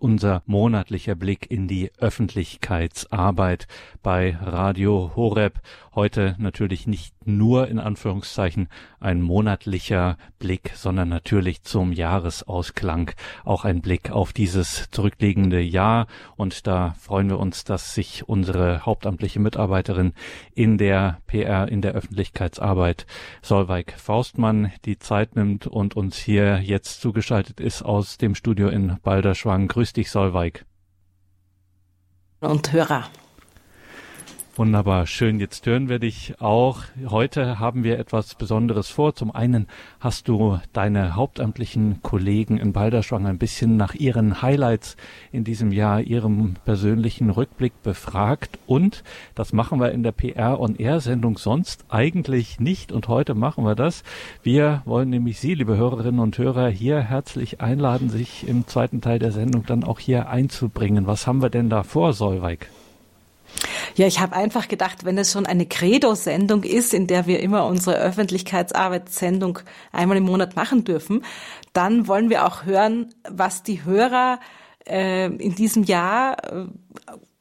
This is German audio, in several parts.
unser monatlicher Blick in die Öffentlichkeitsarbeit bei Radio Horeb. Heute natürlich nicht nur in Anführungszeichen ein monatlicher Blick, sondern natürlich zum Jahresausklang auch ein Blick auf dieses zurückliegende Jahr. Und da freuen wir uns, dass sich unsere hauptamtliche Mitarbeiterin in der PR, in der Öffentlichkeitsarbeit, Solveig Faustmann, die Zeit nimmt und uns hier jetzt zugeschaltet ist aus dem Studio in Balderschwang. Grüß dich, Solveig. Und Hörer. Wunderbar, schön. Jetzt hören wir dich auch. Heute haben wir etwas Besonderes vor. Zum einen hast du deine hauptamtlichen Kollegen in Balderschwang ein bisschen nach ihren Highlights in diesem Jahr, ihrem persönlichen Rückblick befragt. Und das machen wir in der PR on Air Sendung sonst eigentlich nicht. Und heute machen wir das. Wir wollen nämlich Sie, liebe Hörerinnen und Hörer, hier herzlich einladen, sich im zweiten Teil der Sendung dann auch hier einzubringen. Was haben wir denn da vor, Solveig? Ja, ich habe einfach gedacht, wenn es schon eine Credo-Sendung ist, in der wir immer unsere Öffentlichkeitsarbeitssendung einmal im Monat machen dürfen, dann wollen wir auch hören, was die Hörer äh, in diesem Jahr äh,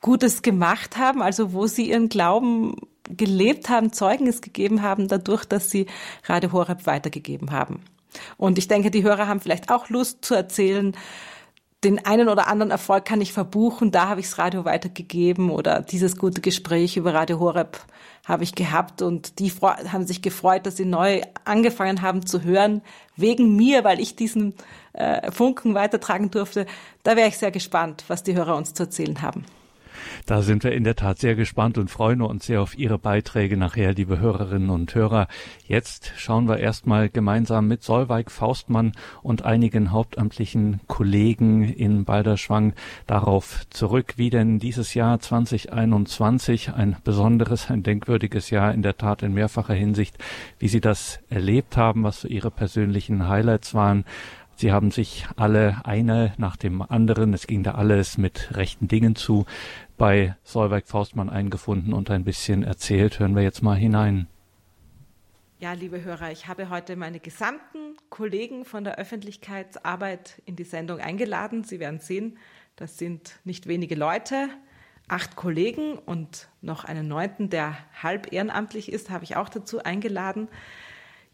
Gutes gemacht haben, also wo sie ihren Glauben gelebt haben, Zeugnis gegeben haben, dadurch, dass sie Radio Horeb weitergegeben haben. Und ich denke, die Hörer haben vielleicht auch Lust zu erzählen, den einen oder anderen Erfolg kann ich verbuchen, da habe ich das Radio weitergegeben oder dieses gute Gespräch über Radio Horeb habe ich gehabt und die haben sich gefreut, dass sie neu angefangen haben zu hören, wegen mir, weil ich diesen äh, Funken weitertragen durfte. Da wäre ich sehr gespannt, was die Hörer uns zu erzählen haben. Da sind wir in der Tat sehr gespannt und freuen uns sehr auf Ihre Beiträge nachher, liebe Hörerinnen und Hörer. Jetzt schauen wir erstmal gemeinsam mit Solveig Faustmann und einigen hauptamtlichen Kollegen in Balderschwang darauf zurück, wie denn dieses Jahr 2021 ein besonderes, ein denkwürdiges Jahr in der Tat in mehrfacher Hinsicht, wie Sie das erlebt haben, was so Ihre persönlichen Highlights waren. Sie haben sich alle eine nach dem anderen, es ging da alles mit rechten Dingen zu, bei Solveig Faustmann eingefunden und ein bisschen erzählt. Hören wir jetzt mal hinein. Ja, liebe Hörer, ich habe heute meine gesamten Kollegen von der Öffentlichkeitsarbeit in die Sendung eingeladen. Sie werden sehen, das sind nicht wenige Leute. Acht Kollegen und noch einen neunten, der halb ehrenamtlich ist, habe ich auch dazu eingeladen.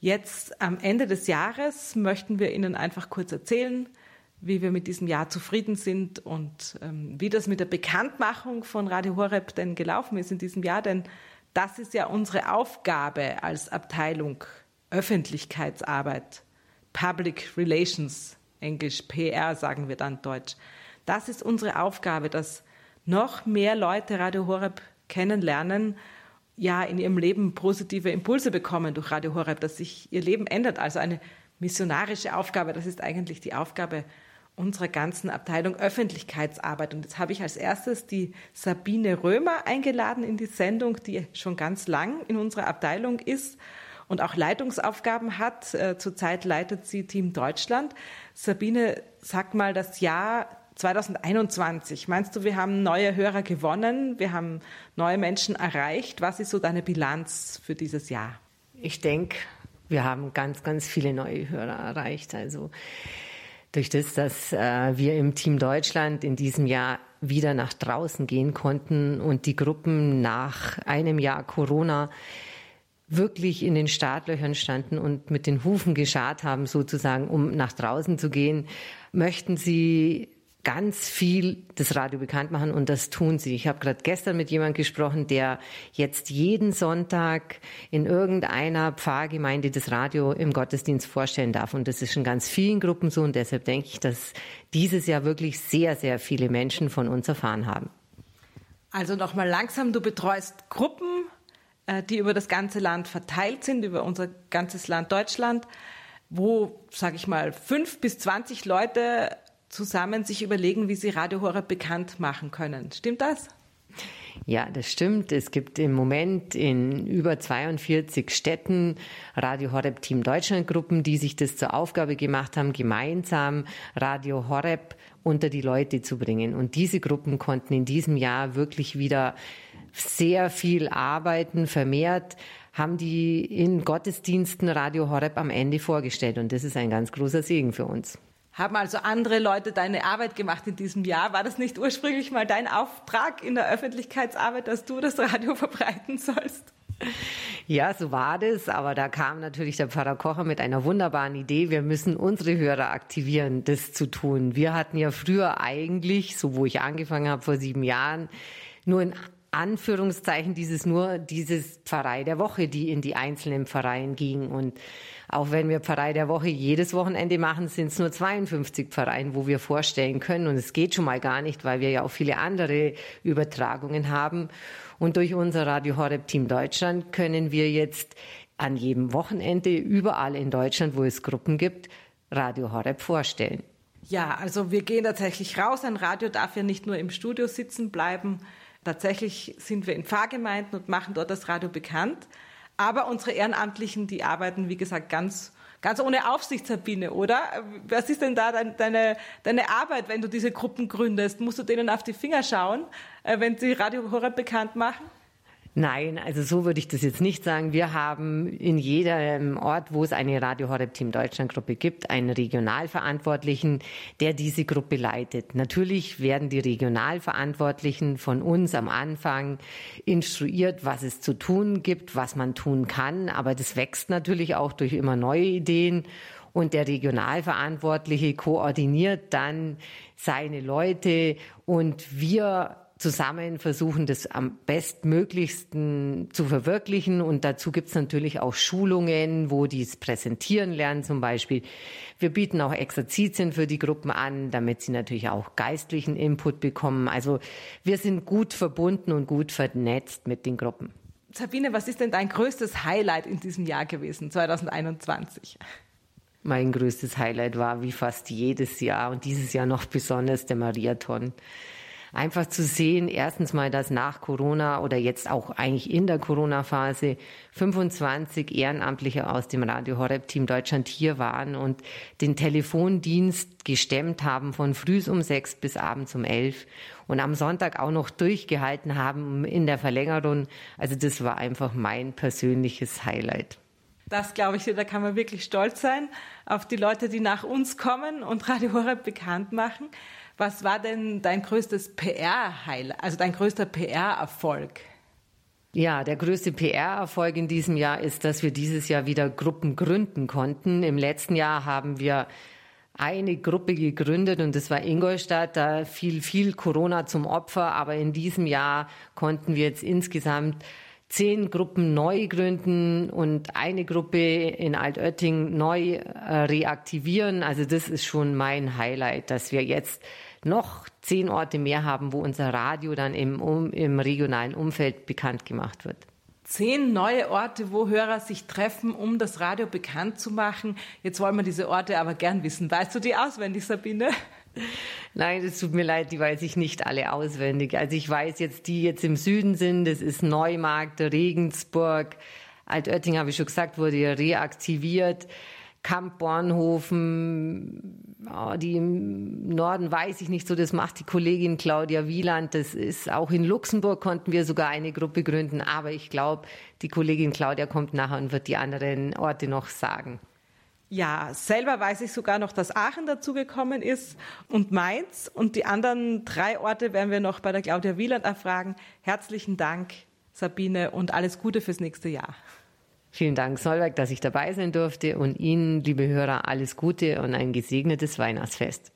Jetzt am Ende des Jahres möchten wir Ihnen einfach kurz erzählen, wie wir mit diesem Jahr zufrieden sind und ähm, wie das mit der Bekanntmachung von Radio Horeb denn gelaufen ist in diesem Jahr. Denn das ist ja unsere Aufgabe als Abteilung Öffentlichkeitsarbeit, Public Relations, Englisch PR sagen wir dann Deutsch. Das ist unsere Aufgabe, dass noch mehr Leute Radio Horeb kennenlernen ja in ihrem Leben positive Impulse bekommen durch Radio Horeb, dass sich ihr Leben ändert. Also eine missionarische Aufgabe, das ist eigentlich die Aufgabe unserer ganzen Abteilung Öffentlichkeitsarbeit. Und jetzt habe ich als erstes die Sabine Römer eingeladen in die Sendung, die schon ganz lang in unserer Abteilung ist und auch Leitungsaufgaben hat. Äh, zurzeit leitet sie Team Deutschland. Sabine, sag mal das Jahr 2021. Meinst du, wir haben neue Hörer gewonnen? Wir haben neue Menschen erreicht? Was ist so deine Bilanz für dieses Jahr? Ich denke, wir haben ganz, ganz viele neue Hörer erreicht. Also durch das, dass äh, wir im Team Deutschland in diesem Jahr wieder nach draußen gehen konnten und die Gruppen nach einem Jahr Corona wirklich in den Startlöchern standen und mit den Hufen geschart haben, sozusagen, um nach draußen zu gehen, möchten sie ganz viel das Radio bekannt machen und das tun sie. Ich habe gerade gestern mit jemandem gesprochen, der jetzt jeden Sonntag in irgendeiner Pfarrgemeinde das Radio im Gottesdienst vorstellen darf. Und das ist in ganz vielen Gruppen so und deshalb denke ich, dass dieses Jahr wirklich sehr, sehr viele Menschen von uns erfahren haben. Also nochmal langsam, du betreust Gruppen, äh, die über das ganze Land verteilt sind, über unser ganzes Land Deutschland, wo, sage ich mal, fünf bis zwanzig Leute zusammen sich überlegen, wie sie Radio Horeb bekannt machen können. Stimmt das? Ja, das stimmt. Es gibt im Moment in über 42 Städten Radio Horeb Team Deutschland Gruppen, die sich das zur Aufgabe gemacht haben, gemeinsam Radio Horeb unter die Leute zu bringen. Und diese Gruppen konnten in diesem Jahr wirklich wieder sehr viel arbeiten, vermehrt haben die in Gottesdiensten Radio Horeb am Ende vorgestellt. Und das ist ein ganz großer Segen für uns. Haben also andere Leute deine Arbeit gemacht in diesem Jahr? War das nicht ursprünglich mal dein Auftrag in der Öffentlichkeitsarbeit, dass du das Radio verbreiten sollst? Ja, so war das, aber da kam natürlich der Pfarrer Kocher mit einer wunderbaren Idee. Wir müssen unsere Hörer aktivieren, das zu tun. Wir hatten ja früher eigentlich, so wo ich angefangen habe vor sieben Jahren, nur in Anführungszeichen dieses nur dieses Pfarrei der Woche, die in die einzelnen Pfarreien ging. Und auch wenn wir Pfarrei der Woche jedes Wochenende machen, sind es nur 52 Pfarreien, wo wir vorstellen können. Und es geht schon mal gar nicht, weil wir ja auch viele andere Übertragungen haben. Und durch unser Radio Horeb Team Deutschland können wir jetzt an jedem Wochenende überall in Deutschland, wo es Gruppen gibt, Radio Horeb vorstellen. Ja, also wir gehen tatsächlich raus. Ein Radio darf ja nicht nur im Studio sitzen bleiben, Tatsächlich sind wir in Pfarrgemeinden und machen dort das Radio bekannt. Aber unsere Ehrenamtlichen, die arbeiten, wie gesagt, ganz, ganz ohne Aufsicht, Sabine, oder? Was ist denn da deine, deine Arbeit, wenn du diese Gruppen gründest? Musst du denen auf die Finger schauen, äh, wenn sie Radio Horeb bekannt machen? Nein, also so würde ich das jetzt nicht sagen. Wir haben in jedem Ort, wo es eine Radio Horeb Team Deutschland Gruppe gibt, einen Regionalverantwortlichen, der diese Gruppe leitet. Natürlich werden die Regionalverantwortlichen von uns am Anfang instruiert, was es zu tun gibt, was man tun kann. Aber das wächst natürlich auch durch immer neue Ideen. Und der Regionalverantwortliche koordiniert dann seine Leute und wir zusammen versuchen, das am bestmöglichsten zu verwirklichen. Und dazu gibt es natürlich auch Schulungen, wo die es präsentieren lernen zum Beispiel. Wir bieten auch Exerzitien für die Gruppen an, damit sie natürlich auch geistlichen Input bekommen. Also wir sind gut verbunden und gut vernetzt mit den Gruppen. Sabine, was ist denn dein größtes Highlight in diesem Jahr gewesen, 2021? Mein größtes Highlight war wie fast jedes Jahr und dieses Jahr noch besonders der Mariathon einfach zu sehen, erstens mal, dass nach Corona oder jetzt auch eigentlich in der Corona-Phase 25 Ehrenamtliche aus dem Radio Horeb Team Deutschland hier waren und den Telefondienst gestemmt haben von früh um sechs bis abends um elf und am Sonntag auch noch durchgehalten haben in der Verlängerung. Also das war einfach mein persönliches Highlight. Das glaube ich, da kann man wirklich stolz sein auf die Leute, die nach uns kommen und Radio Horeb bekannt machen. Was war denn dein größtes PR-Heil, also dein größter PR-Erfolg? Ja, der größte PR-Erfolg in diesem Jahr ist, dass wir dieses Jahr wieder Gruppen gründen konnten. Im letzten Jahr haben wir eine Gruppe gegründet und das war Ingolstadt. Da fiel viel Corona zum Opfer, aber in diesem Jahr konnten wir jetzt insgesamt zehn Gruppen neu gründen und eine Gruppe in Altötting neu äh, reaktivieren. Also das ist schon mein Highlight, dass wir jetzt noch zehn Orte mehr haben, wo unser Radio dann im, um, im regionalen Umfeld bekannt gemacht wird. Zehn neue Orte, wo Hörer sich treffen, um das Radio bekannt zu machen. Jetzt wollen wir diese Orte aber gern wissen. Weißt du die auswendig, Sabine? Nein, es tut mir leid, die weiß ich nicht alle auswendig. Also ich weiß jetzt, die jetzt im Süden sind, das ist Neumarkt, Regensburg, Altötting habe ich schon gesagt, wurde ja reaktiviert. Kamp Bornhofen, oh, die im Norden weiß ich nicht so, das macht die Kollegin Claudia Wieland. Das ist auch in Luxemburg konnten wir sogar eine Gruppe gründen, aber ich glaube, die Kollegin Claudia kommt nachher und wird die anderen Orte noch sagen. Ja, selber weiß ich sogar noch, dass Aachen dazugekommen ist und Mainz. Und die anderen drei Orte werden wir noch bei der Claudia Wieland erfragen. Herzlichen Dank, Sabine, und alles Gute fürs nächste Jahr. Vielen Dank, Solberg, dass ich dabei sein durfte und Ihnen, liebe Hörer, alles Gute und ein gesegnetes Weihnachtsfest.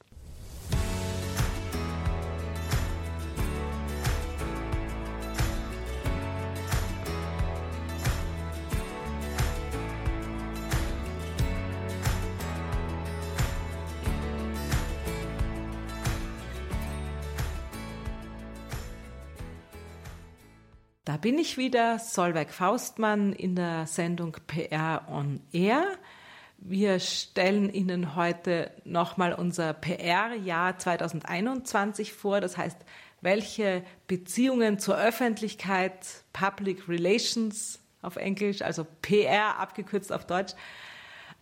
Bin ich wieder, Solveig Faustmann in der Sendung PR on Air. Wir stellen Ihnen heute nochmal unser PR-Jahr 2021 vor. Das heißt, welche Beziehungen zur Öffentlichkeit, Public Relations auf Englisch, also PR abgekürzt auf Deutsch,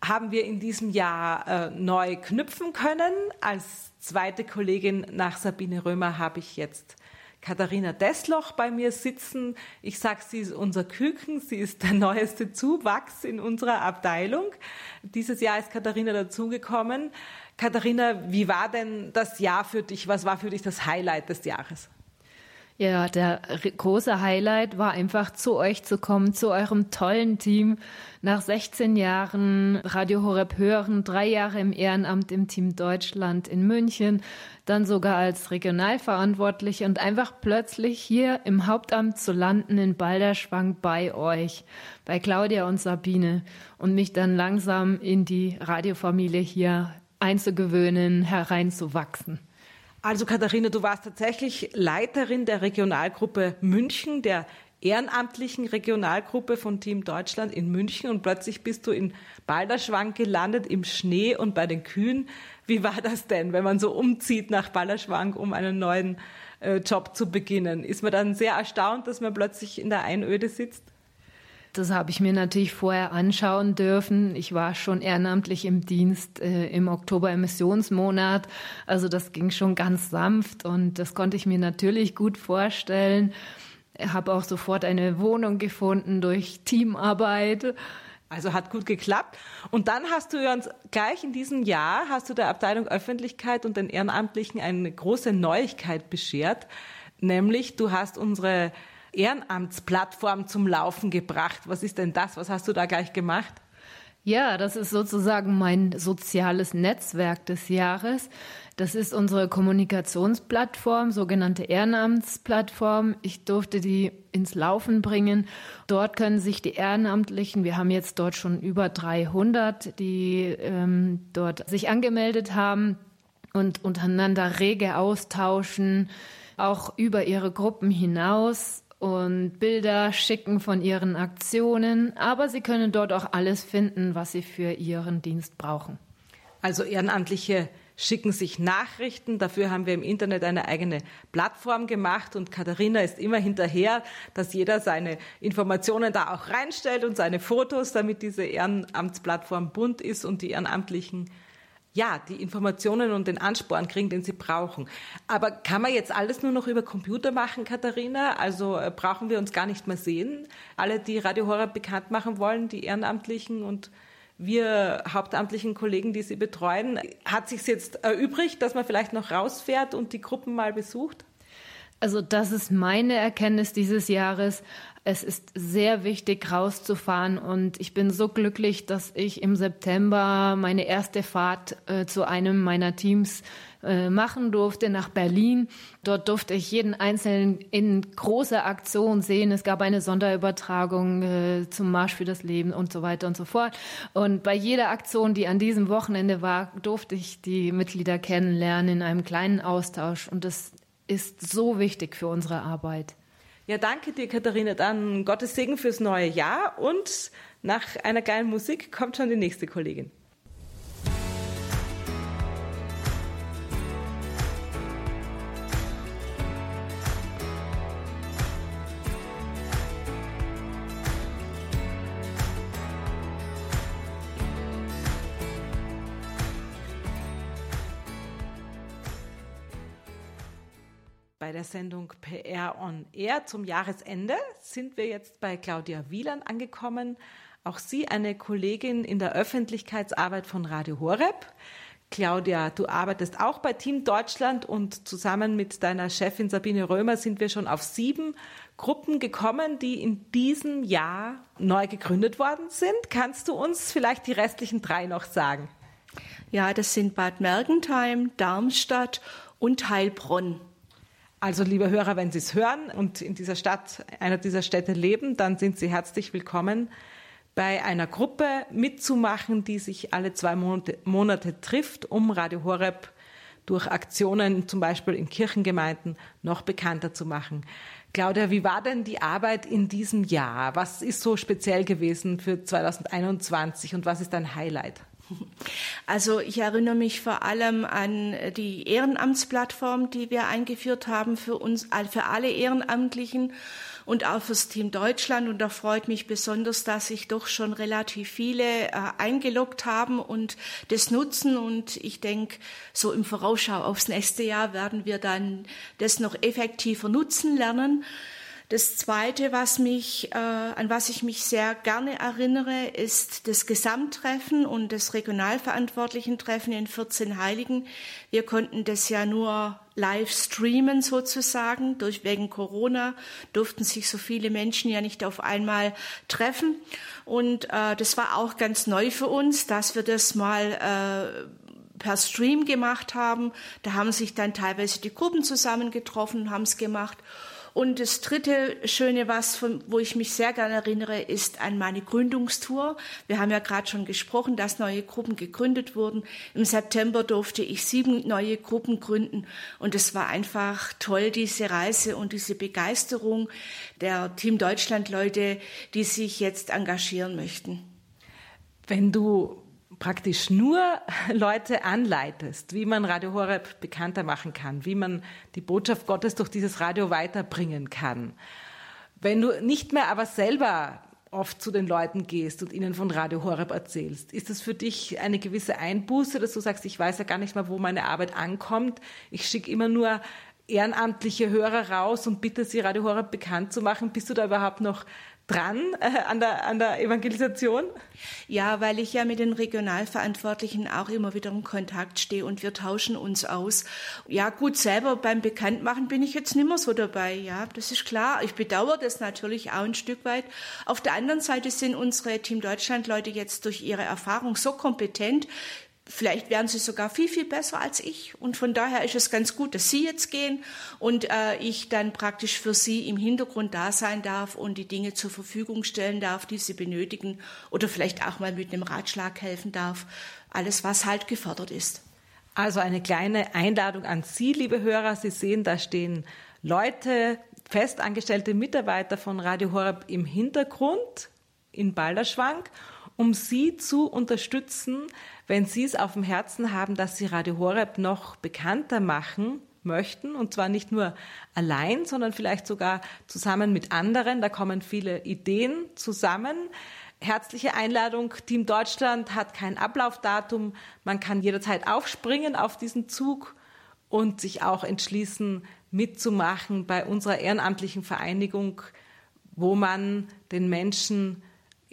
haben wir in diesem Jahr äh, neu knüpfen können. Als zweite Kollegin nach Sabine Römer habe ich jetzt Katharina Desloch bei mir sitzen. Ich sage, sie ist unser Küken, sie ist der neueste Zuwachs in unserer Abteilung. Dieses Jahr ist Katharina dazugekommen. Katharina, wie war denn das Jahr für dich? Was war für dich das Highlight des Jahres? Ja, der große Highlight war einfach zu euch zu kommen, zu eurem tollen Team. Nach 16 Jahren Radio Horeb hören, drei Jahre im Ehrenamt im Team Deutschland in München, dann sogar als Regionalverantwortliche und einfach plötzlich hier im Hauptamt zu landen in Balderschwang bei euch, bei Claudia und Sabine und mich dann langsam in die Radiofamilie hier einzugewöhnen, hereinzuwachsen. Also Katharina, du warst tatsächlich Leiterin der Regionalgruppe München, der ehrenamtlichen Regionalgruppe von Team Deutschland in München und plötzlich bist du in Balderschwang gelandet im Schnee und bei den Kühen. Wie war das denn, wenn man so umzieht nach Balderschwang, um einen neuen äh, Job zu beginnen? Ist man dann sehr erstaunt, dass man plötzlich in der Einöde sitzt? Das habe ich mir natürlich vorher anschauen dürfen. Ich war schon ehrenamtlich im Dienst äh, im Oktober Emissionsmonat. Also das ging schon ganz sanft und das konnte ich mir natürlich gut vorstellen. Ich habe auch sofort eine Wohnung gefunden durch Teamarbeit. Also hat gut geklappt. Und dann hast du uns gleich in diesem Jahr hast du der Abteilung Öffentlichkeit und den Ehrenamtlichen eine große Neuigkeit beschert, nämlich du hast unsere Ehrenamtsplattform zum Laufen gebracht. Was ist denn das? Was hast du da gleich gemacht? Ja, das ist sozusagen mein soziales Netzwerk des Jahres. Das ist unsere Kommunikationsplattform, sogenannte Ehrenamtsplattform. Ich durfte die ins Laufen bringen. Dort können sich die Ehrenamtlichen, wir haben jetzt dort schon über 300, die ähm, dort sich angemeldet haben und untereinander rege austauschen, auch über ihre Gruppen hinaus und Bilder schicken von ihren Aktionen, aber sie können dort auch alles finden, was sie für ihren Dienst brauchen. Also Ehrenamtliche schicken sich Nachrichten. Dafür haben wir im Internet eine eigene Plattform gemacht und Katharina ist immer hinterher, dass jeder seine Informationen da auch reinstellt und seine Fotos, damit diese Ehrenamtsplattform bunt ist und die Ehrenamtlichen ja, die Informationen und den Ansporn kriegen, den sie brauchen. Aber kann man jetzt alles nur noch über Computer machen, Katharina? Also äh, brauchen wir uns gar nicht mehr sehen? Alle, die Radio Horror bekannt machen wollen, die Ehrenamtlichen und wir hauptamtlichen Kollegen, die sie betreuen, hat sich jetzt erübrigt, dass man vielleicht noch rausfährt und die Gruppen mal besucht? Also das ist meine Erkenntnis dieses Jahres. Es ist sehr wichtig, rauszufahren und ich bin so glücklich, dass ich im September meine erste Fahrt äh, zu einem meiner Teams äh, machen durfte nach Berlin. Dort durfte ich jeden Einzelnen in großer Aktion sehen. Es gab eine Sonderübertragung äh, zum Marsch für das Leben und so weiter und so fort. Und bei jeder Aktion, die an diesem Wochenende war, durfte ich die Mitglieder kennenlernen in einem kleinen Austausch. Und das ist so wichtig für unsere Arbeit. Ja, danke dir, Katharina. Dann Gottes Segen fürs neue Jahr und nach einer geilen Musik kommt schon die nächste Kollegin. Sendung PR on Air zum Jahresende sind wir jetzt bei Claudia Wieland angekommen. Auch sie eine Kollegin in der Öffentlichkeitsarbeit von Radio Horeb. Claudia, du arbeitest auch bei Team Deutschland und zusammen mit deiner Chefin Sabine Römer sind wir schon auf sieben Gruppen gekommen, die in diesem Jahr neu gegründet worden sind. Kannst du uns vielleicht die restlichen drei noch sagen? Ja, das sind Bad Mergentheim, Darmstadt und Heilbronn. Also, liebe Hörer, wenn Sie es hören und in dieser Stadt, einer dieser Städte leben, dann sind Sie herzlich willkommen, bei einer Gruppe mitzumachen, die sich alle zwei Monate, Monate trifft, um Radio Horeb durch Aktionen, zum Beispiel in Kirchengemeinden, noch bekannter zu machen. Claudia, wie war denn die Arbeit in diesem Jahr? Was ist so speziell gewesen für 2021 und was ist dein Highlight? Also ich erinnere mich vor allem an die Ehrenamtsplattform, die wir eingeführt haben für uns, für alle Ehrenamtlichen und auch fürs Team Deutschland. Und da freut mich besonders, dass sich doch schon relativ viele äh, eingeloggt haben und das nutzen. Und ich denke, so im Vorausschau aufs nächste Jahr werden wir dann das noch effektiver nutzen lernen. Das Zweite, was mich, äh, an was ich mich sehr gerne erinnere, ist das Gesamttreffen und das regionalverantwortlichen Treffen in 14 Heiligen. Wir konnten das ja nur live streamen sozusagen. Durch wegen Corona durften sich so viele Menschen ja nicht auf einmal treffen. Und äh, das war auch ganz neu für uns, dass wir das mal äh, per Stream gemacht haben. Da haben sich dann teilweise die Gruppen zusammengetroffen und haben es gemacht. Und das dritte Schöne, was von, wo ich mich sehr gerne erinnere, ist an meine Gründungstour. Wir haben ja gerade schon gesprochen, dass neue Gruppen gegründet wurden. Im September durfte ich sieben neue Gruppen gründen. Und es war einfach toll, diese Reise und diese Begeisterung der Team Deutschland Leute, die sich jetzt engagieren möchten. Wenn du praktisch nur Leute anleitest, wie man Radio Horeb bekannter machen kann, wie man die Botschaft Gottes durch dieses Radio weiterbringen kann. Wenn du nicht mehr aber selber oft zu den Leuten gehst und ihnen von Radio Horeb erzählst, ist das für dich eine gewisse Einbuße, dass du sagst, ich weiß ja gar nicht mal, wo meine Arbeit ankommt. Ich schicke immer nur ehrenamtliche Hörer raus und bitte sie Radio Horeb bekannt zu machen. Bist du da überhaupt noch dran äh, an, der, an der Evangelisation? Ja, weil ich ja mit den Regionalverantwortlichen auch immer wieder im Kontakt stehe und wir tauschen uns aus. Ja, gut, selber beim Bekanntmachen bin ich jetzt nicht mehr so dabei. Ja, das ist klar. Ich bedauere das natürlich auch ein Stück weit. Auf der anderen Seite sind unsere Team Deutschland Leute jetzt durch ihre Erfahrung so kompetent, Vielleicht wären sie sogar viel, viel besser als ich. Und von daher ist es ganz gut, dass Sie jetzt gehen und äh, ich dann praktisch für Sie im Hintergrund da sein darf und die Dinge zur Verfügung stellen darf, die Sie benötigen oder vielleicht auch mal mit einem Ratschlag helfen darf. Alles, was halt gefordert ist. Also eine kleine Einladung an Sie, liebe Hörer. Sie sehen, da stehen Leute, festangestellte Mitarbeiter von Radio Horeb im Hintergrund in Balderschwank um Sie zu unterstützen, wenn Sie es auf dem Herzen haben, dass Sie Radio Horeb noch bekannter machen möchten. Und zwar nicht nur allein, sondern vielleicht sogar zusammen mit anderen. Da kommen viele Ideen zusammen. Herzliche Einladung. Team Deutschland hat kein Ablaufdatum. Man kann jederzeit aufspringen auf diesen Zug und sich auch entschließen, mitzumachen bei unserer ehrenamtlichen Vereinigung, wo man den Menschen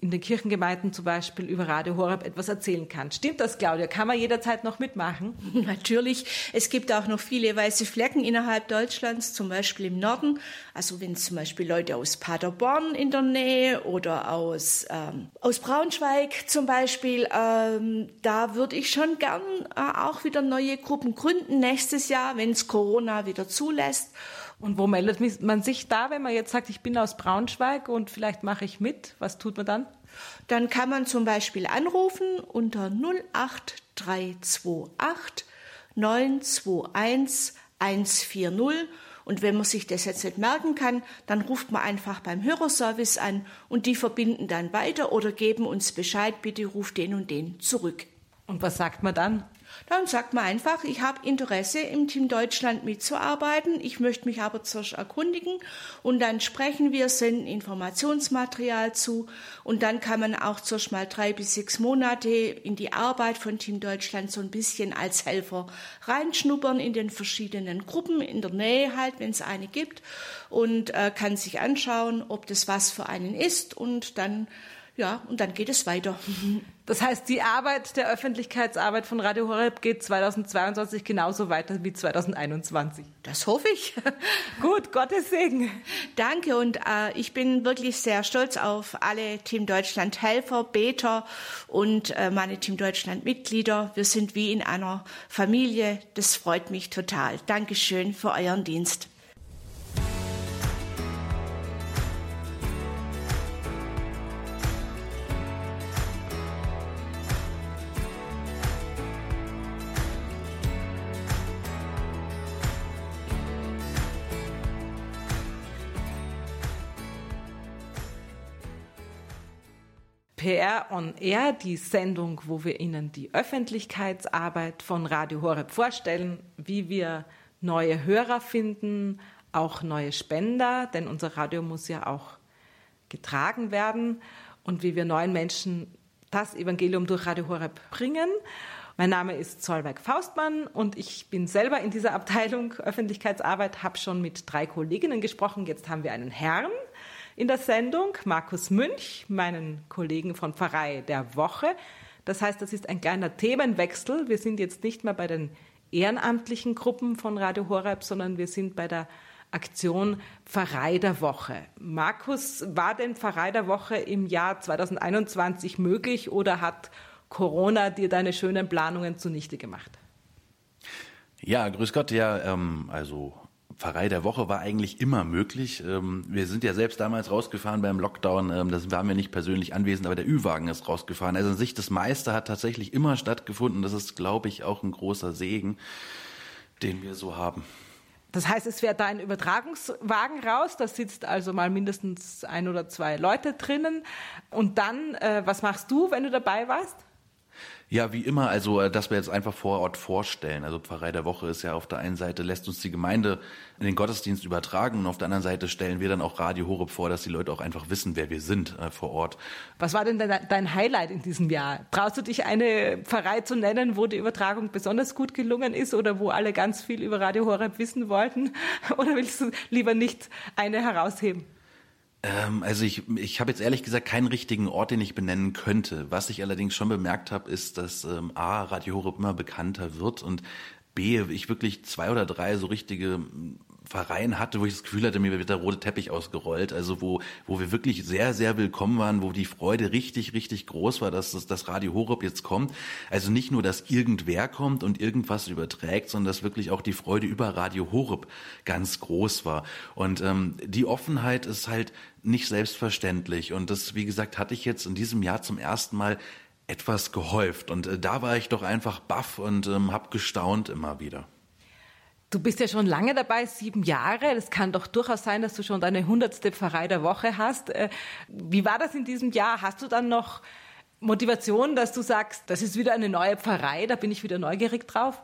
in den Kirchengemeinden zum Beispiel über Radio Horeb etwas erzählen kann. Stimmt das, Claudia? Kann man jederzeit noch mitmachen? Natürlich. Es gibt auch noch viele weiße Flecken innerhalb Deutschlands, zum Beispiel im Norden. Also wenn zum Beispiel Leute aus Paderborn in der Nähe oder aus, ähm, aus Braunschweig zum Beispiel, ähm, da würde ich schon gern äh, auch wieder neue Gruppen gründen nächstes Jahr, wenn es Corona wieder zulässt. Und wo meldet man sich da, wenn man jetzt sagt, ich bin aus Braunschweig und vielleicht mache ich mit? Was tut man dann? Dann kann man zum Beispiel anrufen unter 08328 921 140 und wenn man sich das jetzt nicht merken kann, dann ruft man einfach beim Hörerservice an und die verbinden dann weiter oder geben uns Bescheid, bitte ruft den und den zurück. Und was sagt man dann? Dann sagt man einfach, ich habe Interesse, im Team Deutschland mitzuarbeiten. Ich möchte mich aber zuerst erkundigen. Und dann sprechen wir, senden Informationsmaterial zu. Und dann kann man auch zuerst mal drei bis sechs Monate in die Arbeit von Team Deutschland so ein bisschen als Helfer reinschnuppern in den verschiedenen Gruppen, in der Nähe halt, wenn es eine gibt. Und äh, kann sich anschauen, ob das was für einen ist. Und dann ja, und dann geht es weiter. Das heißt, die Arbeit der Öffentlichkeitsarbeit von Radio Horeb geht 2022 genauso weiter wie 2021. Das hoffe ich. Gut, Gottes Segen. Danke und äh, ich bin wirklich sehr stolz auf alle Team Deutschland Helfer, Beter und äh, meine Team Deutschland Mitglieder. Wir sind wie in einer Familie. Das freut mich total. Dankeschön für euren Dienst. PR on Air, die Sendung, wo wir Ihnen die Öffentlichkeitsarbeit von Radio Horeb vorstellen, wie wir neue Hörer finden, auch neue Spender, denn unser Radio muss ja auch getragen werden und wie wir neuen Menschen das Evangelium durch Radio Horeb bringen. Mein Name ist Zollberg Faustmann und ich bin selber in dieser Abteilung Öffentlichkeitsarbeit, habe schon mit drei Kolleginnen gesprochen. Jetzt haben wir einen Herrn in der Sendung, Markus Münch, meinen Kollegen von Pfarrei der Woche. Das heißt, das ist ein kleiner Themenwechsel. Wir sind jetzt nicht mehr bei den ehrenamtlichen Gruppen von Radio Horeb, sondern wir sind bei der Aktion Pfarrei der Woche. Markus, war denn Pfarrei der Woche im Jahr 2021 möglich oder hat Corona dir deine schönen Planungen zunichte gemacht? Ja, grüß Gott, ja, ähm, also Pfarrei der Woche war eigentlich immer möglich. Ähm, wir sind ja selbst damals rausgefahren beim Lockdown. Ähm, das waren wir nicht persönlich anwesend, aber der Ü-Wagen ist rausgefahren. Also an sich das meiste hat tatsächlich immer stattgefunden. Das ist, glaube ich, auch ein großer Segen, den wir so haben. Das heißt, es fährt da ein Übertragungswagen raus, da sitzt also mal mindestens ein oder zwei Leute drinnen. Und dann, äh, was machst du, wenn du dabei warst? Ja, wie immer, also äh, dass wir jetzt einfach vor Ort vorstellen. Also Pfarrei der Woche ist ja auf der einen Seite, lässt uns die Gemeinde in den Gottesdienst übertragen und auf der anderen Seite stellen wir dann auch Radio Horeb vor, dass die Leute auch einfach wissen, wer wir sind äh, vor Ort. Was war denn dein, dein Highlight in diesem Jahr? Traust du dich eine Pfarrei zu nennen, wo die Übertragung besonders gut gelungen ist oder wo alle ganz viel über Radio Horeb wissen wollten? Oder willst du lieber nicht eine herausheben? Ähm, also ich, ich habe jetzt ehrlich gesagt keinen richtigen Ort, den ich benennen könnte. Was ich allerdings schon bemerkt habe, ist, dass ähm, A, Radio Horeb immer bekannter wird und B, ich wirklich zwei oder drei so richtige Verein hatte, wo ich das Gefühl hatte, mir wird der rote Teppich ausgerollt. Also wo, wo wir wirklich sehr, sehr willkommen waren, wo die Freude richtig, richtig groß war, dass das, Radio Horeb jetzt kommt. Also nicht nur, dass irgendwer kommt und irgendwas überträgt, sondern dass wirklich auch die Freude über Radio Horeb ganz groß war. Und ähm, die Offenheit ist halt nicht selbstverständlich. Und das, wie gesagt, hatte ich jetzt in diesem Jahr zum ersten Mal etwas gehäuft. Und äh, da war ich doch einfach baff und ähm, habe gestaunt immer wieder. Du bist ja schon lange dabei, sieben Jahre. Es kann doch durchaus sein, dass du schon deine hundertste Pfarrei der Woche hast. Äh, wie war das in diesem Jahr? Hast du dann noch Motivation, dass du sagst, das ist wieder eine neue Pfarrei, da bin ich wieder neugierig drauf?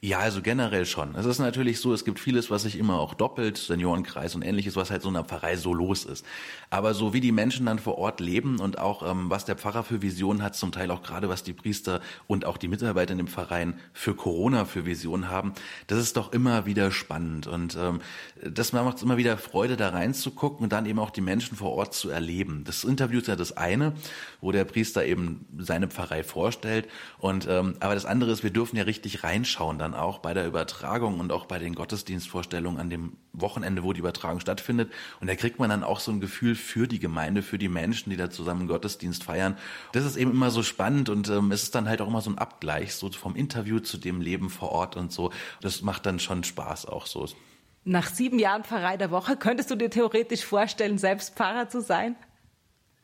Ja, also generell schon. Es ist natürlich so, es gibt vieles, was sich immer auch doppelt, Seniorenkreis und ähnliches, was halt so in einer Pfarrei so los ist. Aber so wie die Menschen dann vor Ort leben und auch ähm, was der Pfarrer für Visionen hat, zum Teil auch gerade was die Priester und auch die Mitarbeiter in dem Verein für Corona für Visionen haben, das ist doch immer wieder spannend. Und ähm, das macht immer wieder Freude, da reinzugucken und dann eben auch die Menschen vor Ort zu erleben. Das Interview ist ja das eine, wo der Priester eben seine Pfarrei vorstellt. Und ähm, aber das andere ist, wir dürfen ja richtig reinschauen dann auch bei der Übertragung und auch bei den Gottesdienstvorstellungen an dem Wochenende, wo die Übertragung stattfindet. Und da kriegt man dann auch so ein Gefühl für die Gemeinde, für die Menschen, die da zusammen Gottesdienst feiern. Das ist eben immer so spannend und ähm, es ist dann halt auch immer so ein Abgleich, so vom Interview zu dem Leben vor Ort und so. Das macht dann schon Spaß auch so. Nach sieben Jahren Pfarrei der Woche, könntest du dir theoretisch vorstellen, selbst Pfarrer zu sein?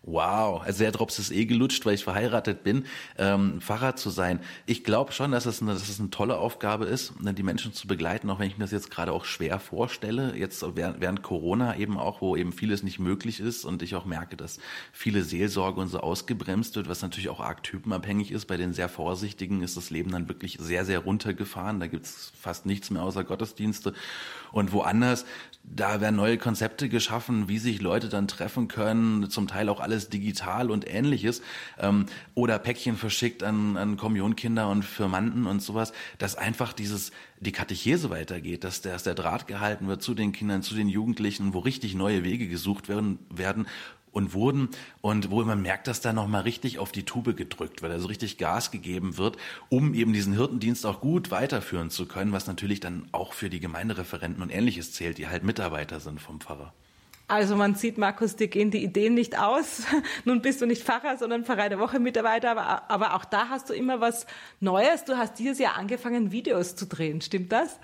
Wow, also der Drops ist eh gelutscht, weil ich verheiratet bin, ähm, Pfarrer zu sein. Ich glaube schon, dass es, eine, dass es eine tolle Aufgabe ist, ne, die Menschen zu begleiten, auch wenn ich mir das jetzt gerade auch schwer vorstelle, jetzt während, während Corona eben auch, wo eben vieles nicht möglich ist und ich auch merke, dass viele Seelsorge und so ausgebremst wird, was natürlich auch arg typenabhängig ist. Bei den sehr Vorsichtigen ist das Leben dann wirklich sehr, sehr runtergefahren. Da gibt's fast nichts mehr außer Gottesdienste. Und woanders, da werden neue Konzepte geschaffen, wie sich Leute dann treffen können, zum Teil auch alles digital und ähnliches. Ähm, oder Päckchen verschickt an, an Kommunionkinder und Firmanten und sowas, dass einfach dieses, die Katechese weitergeht, dass der, dass der Draht gehalten wird zu den Kindern, zu den Jugendlichen, wo richtig neue Wege gesucht werden, werden und wurden und wo man merkt, dass da nochmal richtig auf die Tube gedrückt wird, also richtig Gas gegeben wird, um eben diesen Hirtendienst auch gut weiterführen zu können, was natürlich dann auch für die Gemeindereferenten und ähnliches zählt, die halt Mitarbeiter sind vom Pfarrer. Also man sieht, Markus, dir gehen die Ideen nicht aus. Nun bist du nicht Pfarrer, sondern Pfarrer der Woche Mitarbeiter, aber, aber auch da hast du immer was Neues. Du hast dieses Jahr angefangen, Videos zu drehen, stimmt das?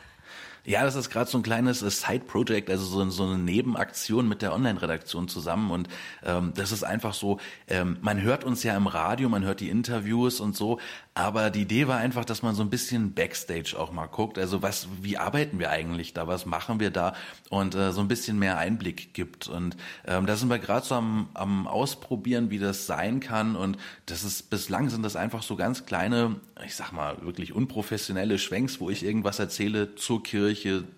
Ja, das ist gerade so ein kleines äh, Side-Project, also so, so, eine Nebenaktion mit der Online-Redaktion zusammen. Und ähm, das ist einfach so, ähm, man hört uns ja im Radio, man hört die Interviews und so, aber die Idee war einfach, dass man so ein bisschen Backstage auch mal guckt. Also was, wie arbeiten wir eigentlich da? Was machen wir da? Und äh, so ein bisschen mehr Einblick gibt. Und ähm, da sind wir gerade so am, am Ausprobieren, wie das sein kann. Und das ist bislang sind das einfach so ganz kleine, ich sag mal, wirklich unprofessionelle Schwenks, wo ich irgendwas erzähle zur Kirche,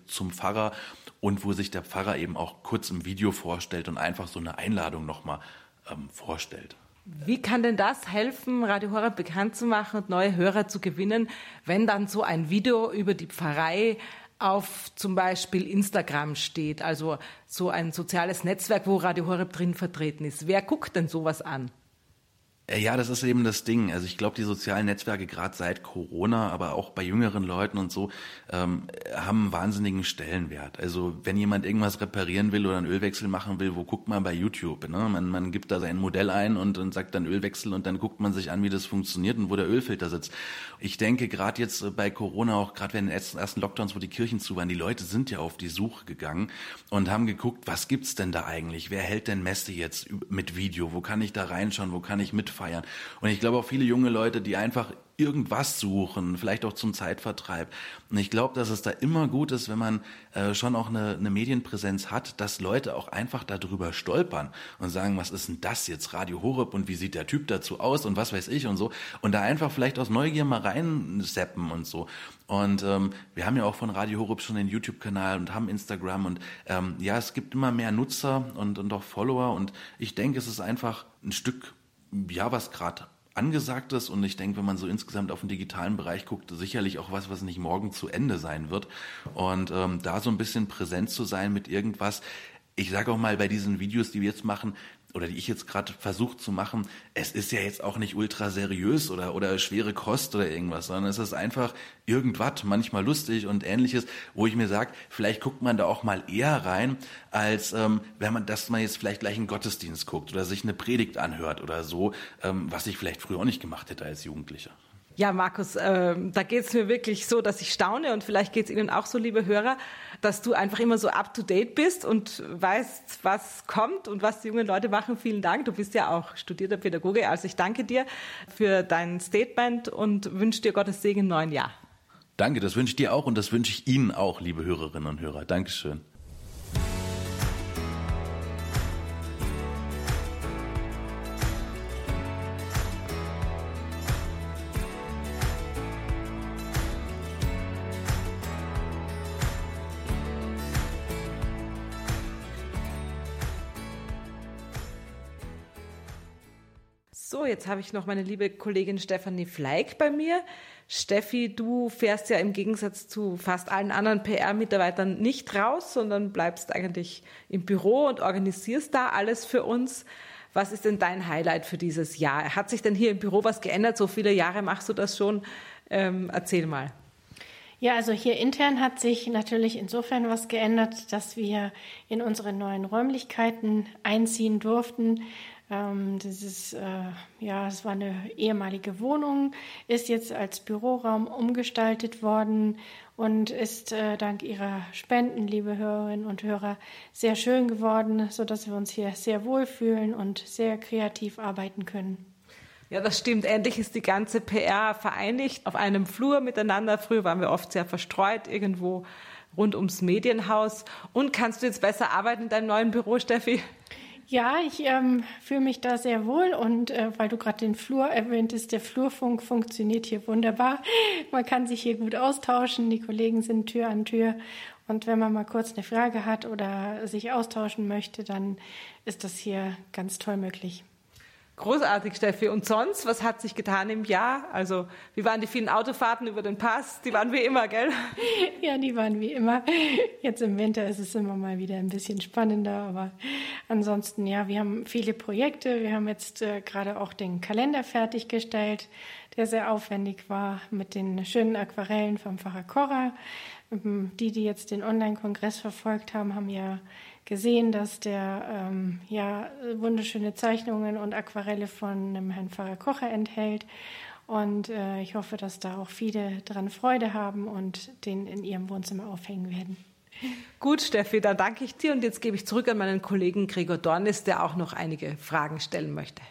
zum Pfarrer und wo sich der Pfarrer eben auch kurz im Video vorstellt und einfach so eine Einladung nochmal ähm, vorstellt. Wie kann denn das helfen, Radio Horeb bekannt zu machen und neue Hörer zu gewinnen, wenn dann so ein Video über die Pfarrei auf zum Beispiel Instagram steht, also so ein soziales Netzwerk, wo Radio Horeb drin vertreten ist? Wer guckt denn sowas an? Äh, ja, das ist eben das Ding. Also ich glaube, die sozialen Netzwerke gerade seit Corona, aber auch bei jüngeren Leuten und so, ähm, haben einen wahnsinnigen Stellenwert. Also wenn jemand irgendwas reparieren will oder einen Ölwechsel machen will, wo guckt man bei YouTube? Ne? Man, man gibt da sein Modell ein und, und sagt dann Ölwechsel und dann guckt man sich an, wie das funktioniert und wo der Ölfilter sitzt. Ich denke gerade jetzt äh, bei Corona, auch gerade während den ersten Lockdowns, wo die Kirchen zu waren, die Leute sind ja auf die Suche gegangen und haben geguckt, was gibt's denn da eigentlich? Wer hält denn Messe jetzt mit Video? Wo kann ich da reinschauen? Wo kann ich mitfahren? Feiern. Und ich glaube auch viele junge Leute, die einfach irgendwas suchen, vielleicht auch zum Zeitvertreib. Und ich glaube, dass es da immer gut ist, wenn man äh, schon auch eine, eine Medienpräsenz hat, dass Leute auch einfach darüber stolpern und sagen, was ist denn das jetzt, Radio Horeb und wie sieht der Typ dazu aus und was weiß ich und so. Und da einfach vielleicht aus Neugier mal reinseppen und so. Und ähm, wir haben ja auch von Radio Horeb schon den YouTube-Kanal und haben Instagram und ähm, ja, es gibt immer mehr Nutzer und, und auch Follower und ich denke, es ist einfach ein Stück ja, was gerade angesagt ist und ich denke, wenn man so insgesamt auf den digitalen Bereich guckt, sicherlich auch was, was nicht morgen zu Ende sein wird. Und ähm, da so ein bisschen präsent zu sein mit irgendwas, ich sage auch mal bei diesen Videos, die wir jetzt machen, oder die ich jetzt gerade versucht zu machen, es ist ja jetzt auch nicht ultra seriös oder, oder schwere Kost oder irgendwas, sondern es ist einfach irgendwas, manchmal lustig und ähnliches, wo ich mir sage, vielleicht guckt man da auch mal eher rein, als ähm, wenn man, dass man jetzt vielleicht gleich einen Gottesdienst guckt oder sich eine Predigt anhört oder so, ähm, was ich vielleicht früher auch nicht gemacht hätte als Jugendlicher. Ja, Markus, äh, da geht es mir wirklich so, dass ich staune und vielleicht geht es Ihnen auch so, liebe Hörer, dass du einfach immer so up-to-date bist und weißt, was kommt und was die jungen Leute machen. Vielen Dank. Du bist ja auch studierter Pädagoge. Also ich danke dir für dein Statement und wünsche dir Gottes Segen im neuen Jahr. Danke, das wünsche ich dir auch und das wünsche ich Ihnen auch, liebe Hörerinnen und Hörer. Dankeschön. Jetzt habe ich noch meine liebe Kollegin Stefanie Fleig bei mir. Steffi, du fährst ja im Gegensatz zu fast allen anderen PR-Mitarbeitern nicht raus, sondern bleibst eigentlich im Büro und organisierst da alles für uns. Was ist denn dein Highlight für dieses Jahr? Hat sich denn hier im Büro was geändert? So viele Jahre machst du das schon. Ähm, erzähl mal. Ja, also hier intern hat sich natürlich insofern was geändert, dass wir in unsere neuen Räumlichkeiten einziehen durften. Ähm, das ist, äh, ja, es war eine ehemalige Wohnung, ist jetzt als Büroraum umgestaltet worden und ist äh, dank Ihrer Spenden, liebe Hörerinnen und Hörer, sehr schön geworden, sodass wir uns hier sehr wohlfühlen und sehr kreativ arbeiten können. Ja, das stimmt. Endlich ist die ganze PR vereinigt auf einem Flur miteinander. Früher waren wir oft sehr verstreut irgendwo rund ums Medienhaus. Und kannst du jetzt besser arbeiten in deinem neuen Büro, Steffi? Ja, ich ähm, fühle mich da sehr wohl und äh, weil du gerade den Flur erwähntest, der Flurfunk funktioniert hier wunderbar. Man kann sich hier gut austauschen, die Kollegen sind Tür an Tür und wenn man mal kurz eine Frage hat oder sich austauschen möchte, dann ist das hier ganz toll möglich. Großartig, Steffi. Und sonst, was hat sich getan im Jahr? Also, wie waren die vielen Autofahrten über den Pass? Die waren wie immer, gell? Ja, die waren wie immer. Jetzt im Winter ist es immer mal wieder ein bisschen spannender, aber ansonsten, ja, wir haben viele Projekte. Wir haben jetzt äh, gerade auch den Kalender fertiggestellt, der sehr aufwendig war mit den schönen Aquarellen vom Pfarrer Korra. Ähm, die, die jetzt den Online-Kongress verfolgt haben, haben ja gesehen, dass der ähm, ja wunderschöne Zeichnungen und Aquarelle von dem Herrn Pfarrer Kocher enthält. Und äh, ich hoffe, dass da auch viele daran Freude haben und den in ihrem Wohnzimmer aufhängen werden. Gut, Steffi, dann danke ich dir und jetzt gebe ich zurück an meinen Kollegen Gregor Dornis, der auch noch einige Fragen stellen möchte.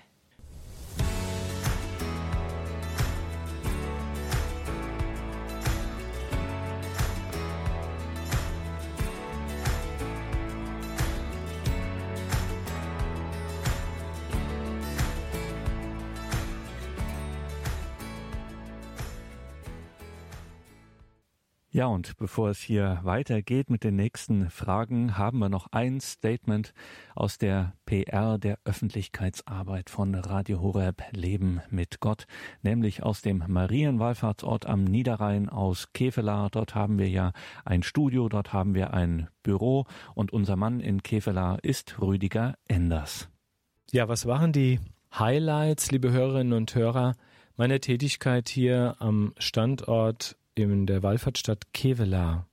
Ja, und bevor es hier weitergeht mit den nächsten Fragen, haben wir noch ein Statement aus der PR der Öffentlichkeitsarbeit von Radio Horeb Leben mit Gott, nämlich aus dem Marienwallfahrtsort am Niederrhein aus Kevelaar. Dort haben wir ja ein Studio, dort haben wir ein Büro und unser Mann in Kevelaar ist Rüdiger Enders. Ja, was waren die Highlights, liebe Hörerinnen und Hörer, meiner Tätigkeit hier am Standort in der Wallfahrtsstadt Kevela.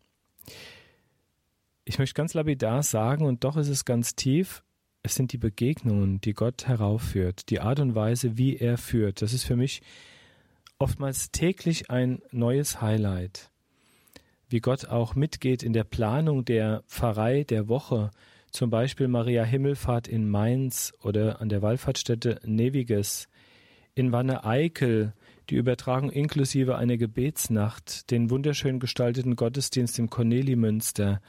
Ich möchte ganz lapidar sagen, und doch ist es ganz tief, es sind die Begegnungen, die Gott heraufführt, die Art und Weise, wie er führt. Das ist für mich oftmals täglich ein neues Highlight. Wie Gott auch mitgeht in der Planung der Pfarrei der Woche, zum Beispiel Maria Himmelfahrt in Mainz oder an der Wallfahrtsstätte Neviges, in Wanne Eickel, die Übertragung inklusive einer Gebetsnacht, den wunderschön gestalteten Gottesdienst im Cornelimünster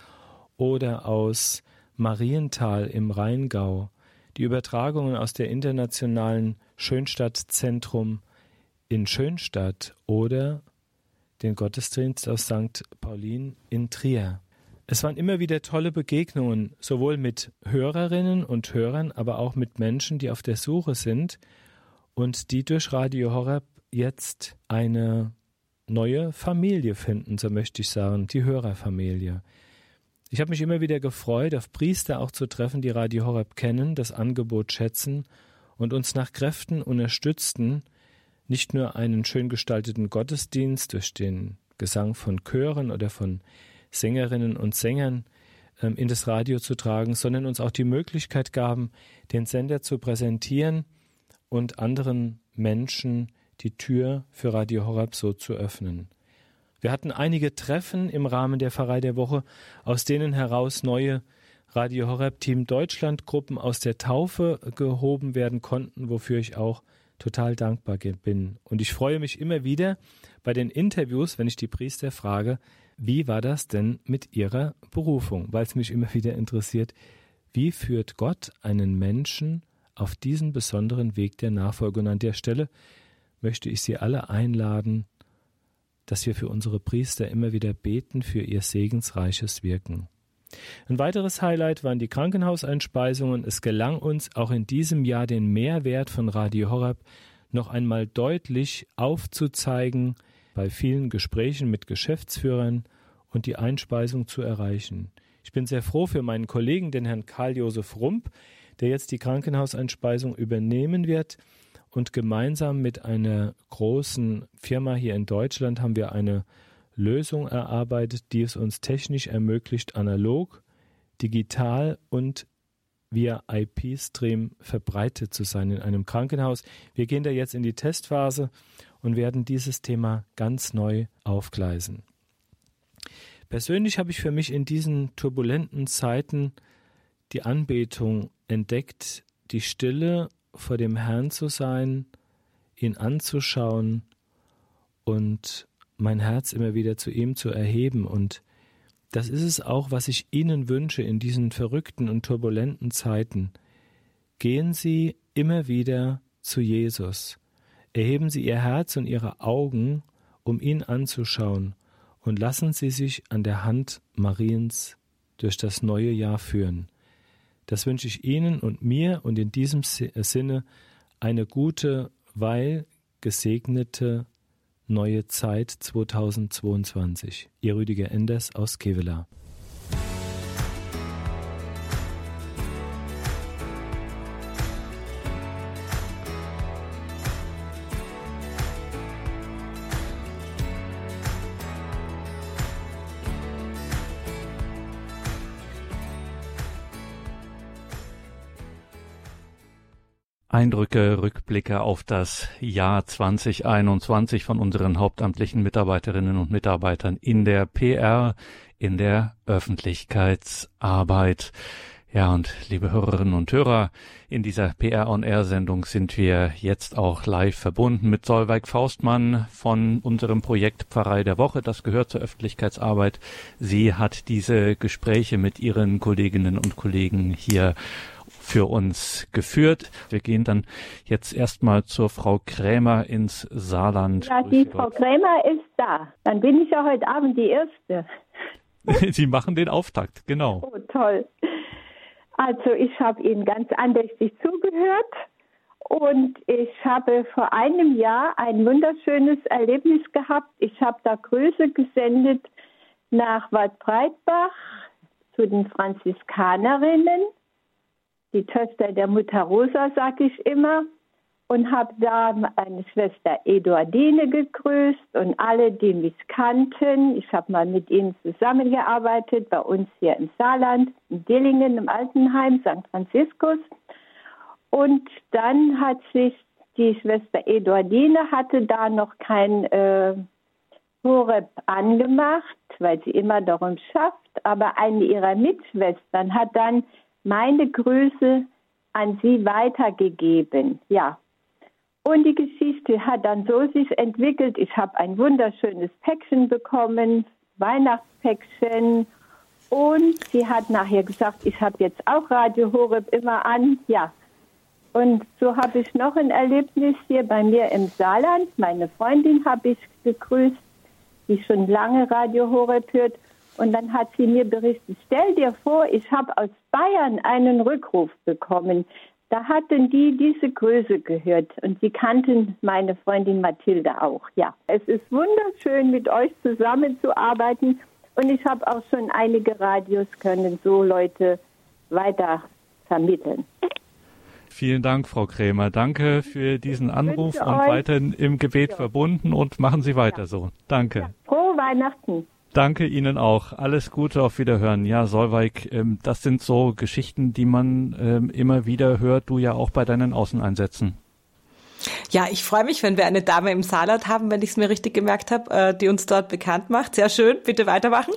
oder aus Marienthal im Rheingau, die Übertragungen aus der internationalen Schönstadtzentrum in Schönstadt oder den Gottesdienst aus St. Paulin in Trier. Es waren immer wieder tolle Begegnungen, sowohl mit Hörerinnen und Hörern, aber auch mit Menschen, die auf der Suche sind und die durch Radio Horeb jetzt eine neue Familie finden, so möchte ich sagen, die Hörerfamilie. Ich habe mich immer wieder gefreut, auf Priester auch zu treffen, die Radio Horeb kennen, das Angebot schätzen und uns nach Kräften unterstützten, nicht nur einen schön gestalteten Gottesdienst durch den Gesang von Chören oder von Sängerinnen und Sängern ähm, in das Radio zu tragen, sondern uns auch die Möglichkeit gaben, den Sender zu präsentieren und anderen Menschen die Tür für Radio Horeb so zu öffnen. Wir hatten einige Treffen im Rahmen der Pfarrei der Woche, aus denen heraus neue Radio Horeb Team Deutschland Gruppen aus der Taufe gehoben werden konnten, wofür ich auch total dankbar bin. Und ich freue mich immer wieder bei den Interviews, wenn ich die Priester frage, wie war das denn mit ihrer Berufung? Weil es mich immer wieder interessiert, wie führt Gott einen Menschen auf diesen besonderen Weg der Nachfolge? Und an der Stelle möchte ich Sie alle einladen, dass wir für unsere Priester immer wieder beten für ihr segensreiches Wirken. Ein weiteres Highlight waren die Krankenhauseinspeisungen. Es gelang uns auch in diesem Jahr den Mehrwert von Radio Horeb noch einmal deutlich aufzuzeigen, bei vielen Gesprächen mit Geschäftsführern und die Einspeisung zu erreichen. Ich bin sehr froh für meinen Kollegen, den Herrn Karl-Josef Rump, der jetzt die Krankenhauseinspeisung übernehmen wird. Und gemeinsam mit einer großen Firma hier in Deutschland haben wir eine Lösung erarbeitet, die es uns technisch ermöglicht, analog, digital und via IP-Stream verbreitet zu sein in einem Krankenhaus. Wir gehen da jetzt in die Testphase und werden dieses Thema ganz neu aufgleisen. Persönlich habe ich für mich in diesen turbulenten Zeiten die Anbetung entdeckt, die Stille vor dem Herrn zu sein, ihn anzuschauen und mein Herz immer wieder zu ihm zu erheben. Und das ist es auch, was ich Ihnen wünsche in diesen verrückten und turbulenten Zeiten. Gehen Sie immer wieder zu Jesus. Erheben Sie Ihr Herz und Ihre Augen, um ihn anzuschauen, und lassen Sie sich an der Hand Mariens durch das neue Jahr führen. Das wünsche ich Ihnen und mir und in diesem äh, Sinne eine gute, weil gesegnete neue Zeit 2022. Ihr Rüdiger Enders aus Kevela. Eindrücke, Rückblicke auf das Jahr 2021 von unseren hauptamtlichen Mitarbeiterinnen und Mitarbeitern in der PR, in der Öffentlichkeitsarbeit. Ja, und liebe Hörerinnen und Hörer, in dieser PR on Air Sendung sind wir jetzt auch live verbunden mit Solveig Faustmann von unserem Projekt Pfarrei der Woche. Das gehört zur Öffentlichkeitsarbeit. Sie hat diese Gespräche mit ihren Kolleginnen und Kollegen hier für uns geführt. Wir gehen dann jetzt erstmal zur Frau Krämer ins Saarland. Ja, die Frau Krämer ist da. Dann bin ich ja heute Abend die Erste. Sie machen den Auftakt, genau. Oh, toll. Also ich habe Ihnen ganz andächtig zugehört und ich habe vor einem Jahr ein wunderschönes Erlebnis gehabt. Ich habe da Grüße gesendet nach Waldbreitbach zu den Franziskanerinnen die Töchter der Mutter Rosa, sag ich immer, und habe da meine Schwester Eduardine gegrüßt und alle, die mich kannten. Ich habe mal mit ihnen zusammengearbeitet, bei uns hier im Saarland, in Dillingen im Altenheim, St. Franziskus. Und dann hat sich die Schwester Eduardine hatte da noch kein äh, Horeb angemacht, weil sie immer darum schafft. Aber eine ihrer Mitschwestern hat dann meine Grüße an Sie weitergegeben. Ja. Und die Geschichte hat dann so sich entwickelt. Ich habe ein wunderschönes Päckchen bekommen, Weihnachtspäckchen. Und sie hat nachher gesagt, ich habe jetzt auch Radio Horeb immer an. Ja. Und so habe ich noch ein Erlebnis hier bei mir im Saarland. Meine Freundin habe ich gegrüßt, die schon lange Radio Horeb hört. Und dann hat sie mir berichtet, stell dir vor, ich habe aus Bayern einen Rückruf bekommen. Da hatten die diese Größe gehört und sie kannten meine Freundin Mathilde auch. Ja, es ist wunderschön, mit euch zusammenzuarbeiten und ich habe auch schon einige Radios können so Leute weiter vermitteln. Vielen Dank, Frau Krämer. Danke für diesen Anruf und weiterhin im Gebet ja. verbunden und machen Sie weiter ja. so. Danke. Ja. Frohe Weihnachten. Danke Ihnen auch. Alles Gute, auf Wiederhören. Ja, Solveig, ähm, das sind so Geschichten, die man ähm, immer wieder hört, du ja auch bei deinen Außeneinsätzen. Ja, ich freue mich, wenn wir eine Dame im Saarland haben, wenn ich es mir richtig gemerkt habe, äh, die uns dort bekannt macht. Sehr schön, bitte weitermachen.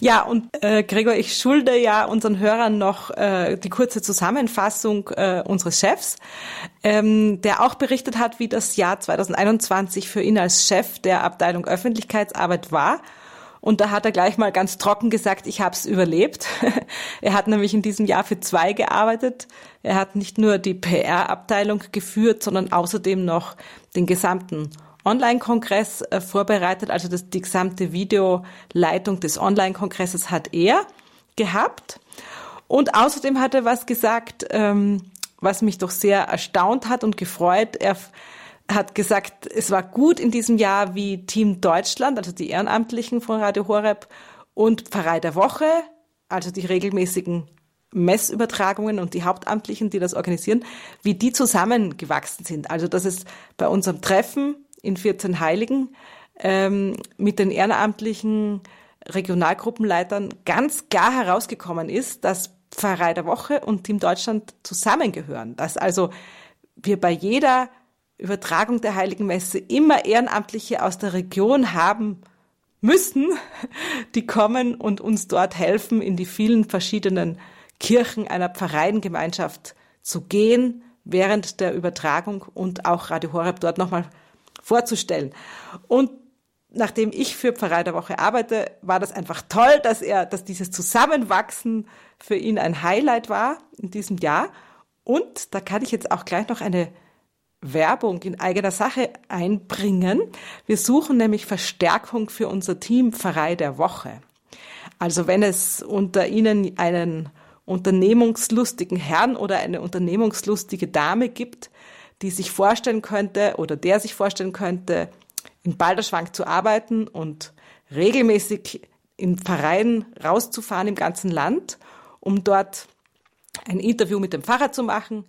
Ja, und äh, Gregor, ich schulde ja unseren Hörern noch äh, die kurze Zusammenfassung äh, unseres Chefs, ähm, der auch berichtet hat, wie das Jahr 2021 für ihn als Chef der Abteilung Öffentlichkeitsarbeit war und da hat er gleich mal ganz trocken gesagt, ich habe es überlebt. er hat nämlich in diesem Jahr für zwei gearbeitet. Er hat nicht nur die PR-Abteilung geführt, sondern außerdem noch den gesamten Online-Kongress äh, vorbereitet. Also das, die gesamte Videoleitung des Online-Kongresses hat er gehabt. Und außerdem hat er was gesagt, ähm, was mich doch sehr erstaunt hat und gefreut. Er hat gesagt, es war gut in diesem Jahr, wie Team Deutschland, also die Ehrenamtlichen von Radio Horeb und Pfarrei der Woche, also die regelmäßigen Messübertragungen und die Hauptamtlichen, die das organisieren, wie die zusammengewachsen sind. Also dass es bei unserem Treffen in 14 Heiligen ähm, mit den ehrenamtlichen Regionalgruppenleitern ganz klar herausgekommen ist, dass Pfarrei der Woche und Team Deutschland zusammengehören. Dass also wir bei jeder Übertragung der Heiligen Messe immer Ehrenamtliche aus der Region haben müssen, die kommen und uns dort helfen, in die vielen verschiedenen Kirchen einer Pfarreiengemeinschaft zu gehen während der Übertragung und auch Radio Horeb dort nochmal vorzustellen. Und nachdem ich für Pfarrei der Woche arbeite, war das einfach toll, dass er, dass dieses Zusammenwachsen für ihn ein Highlight war in diesem Jahr. Und da kann ich jetzt auch gleich noch eine Werbung in eigener Sache einbringen. Wir suchen nämlich Verstärkung für unser Team Pfarrei der Woche. Also wenn es unter Ihnen einen unternehmungslustigen Herrn oder eine unternehmungslustige Dame gibt, die sich vorstellen könnte oder der sich vorstellen könnte, in Balderschwank zu arbeiten und regelmäßig in Pfarreien rauszufahren im ganzen Land, um dort ein Interview mit dem Pfarrer zu machen,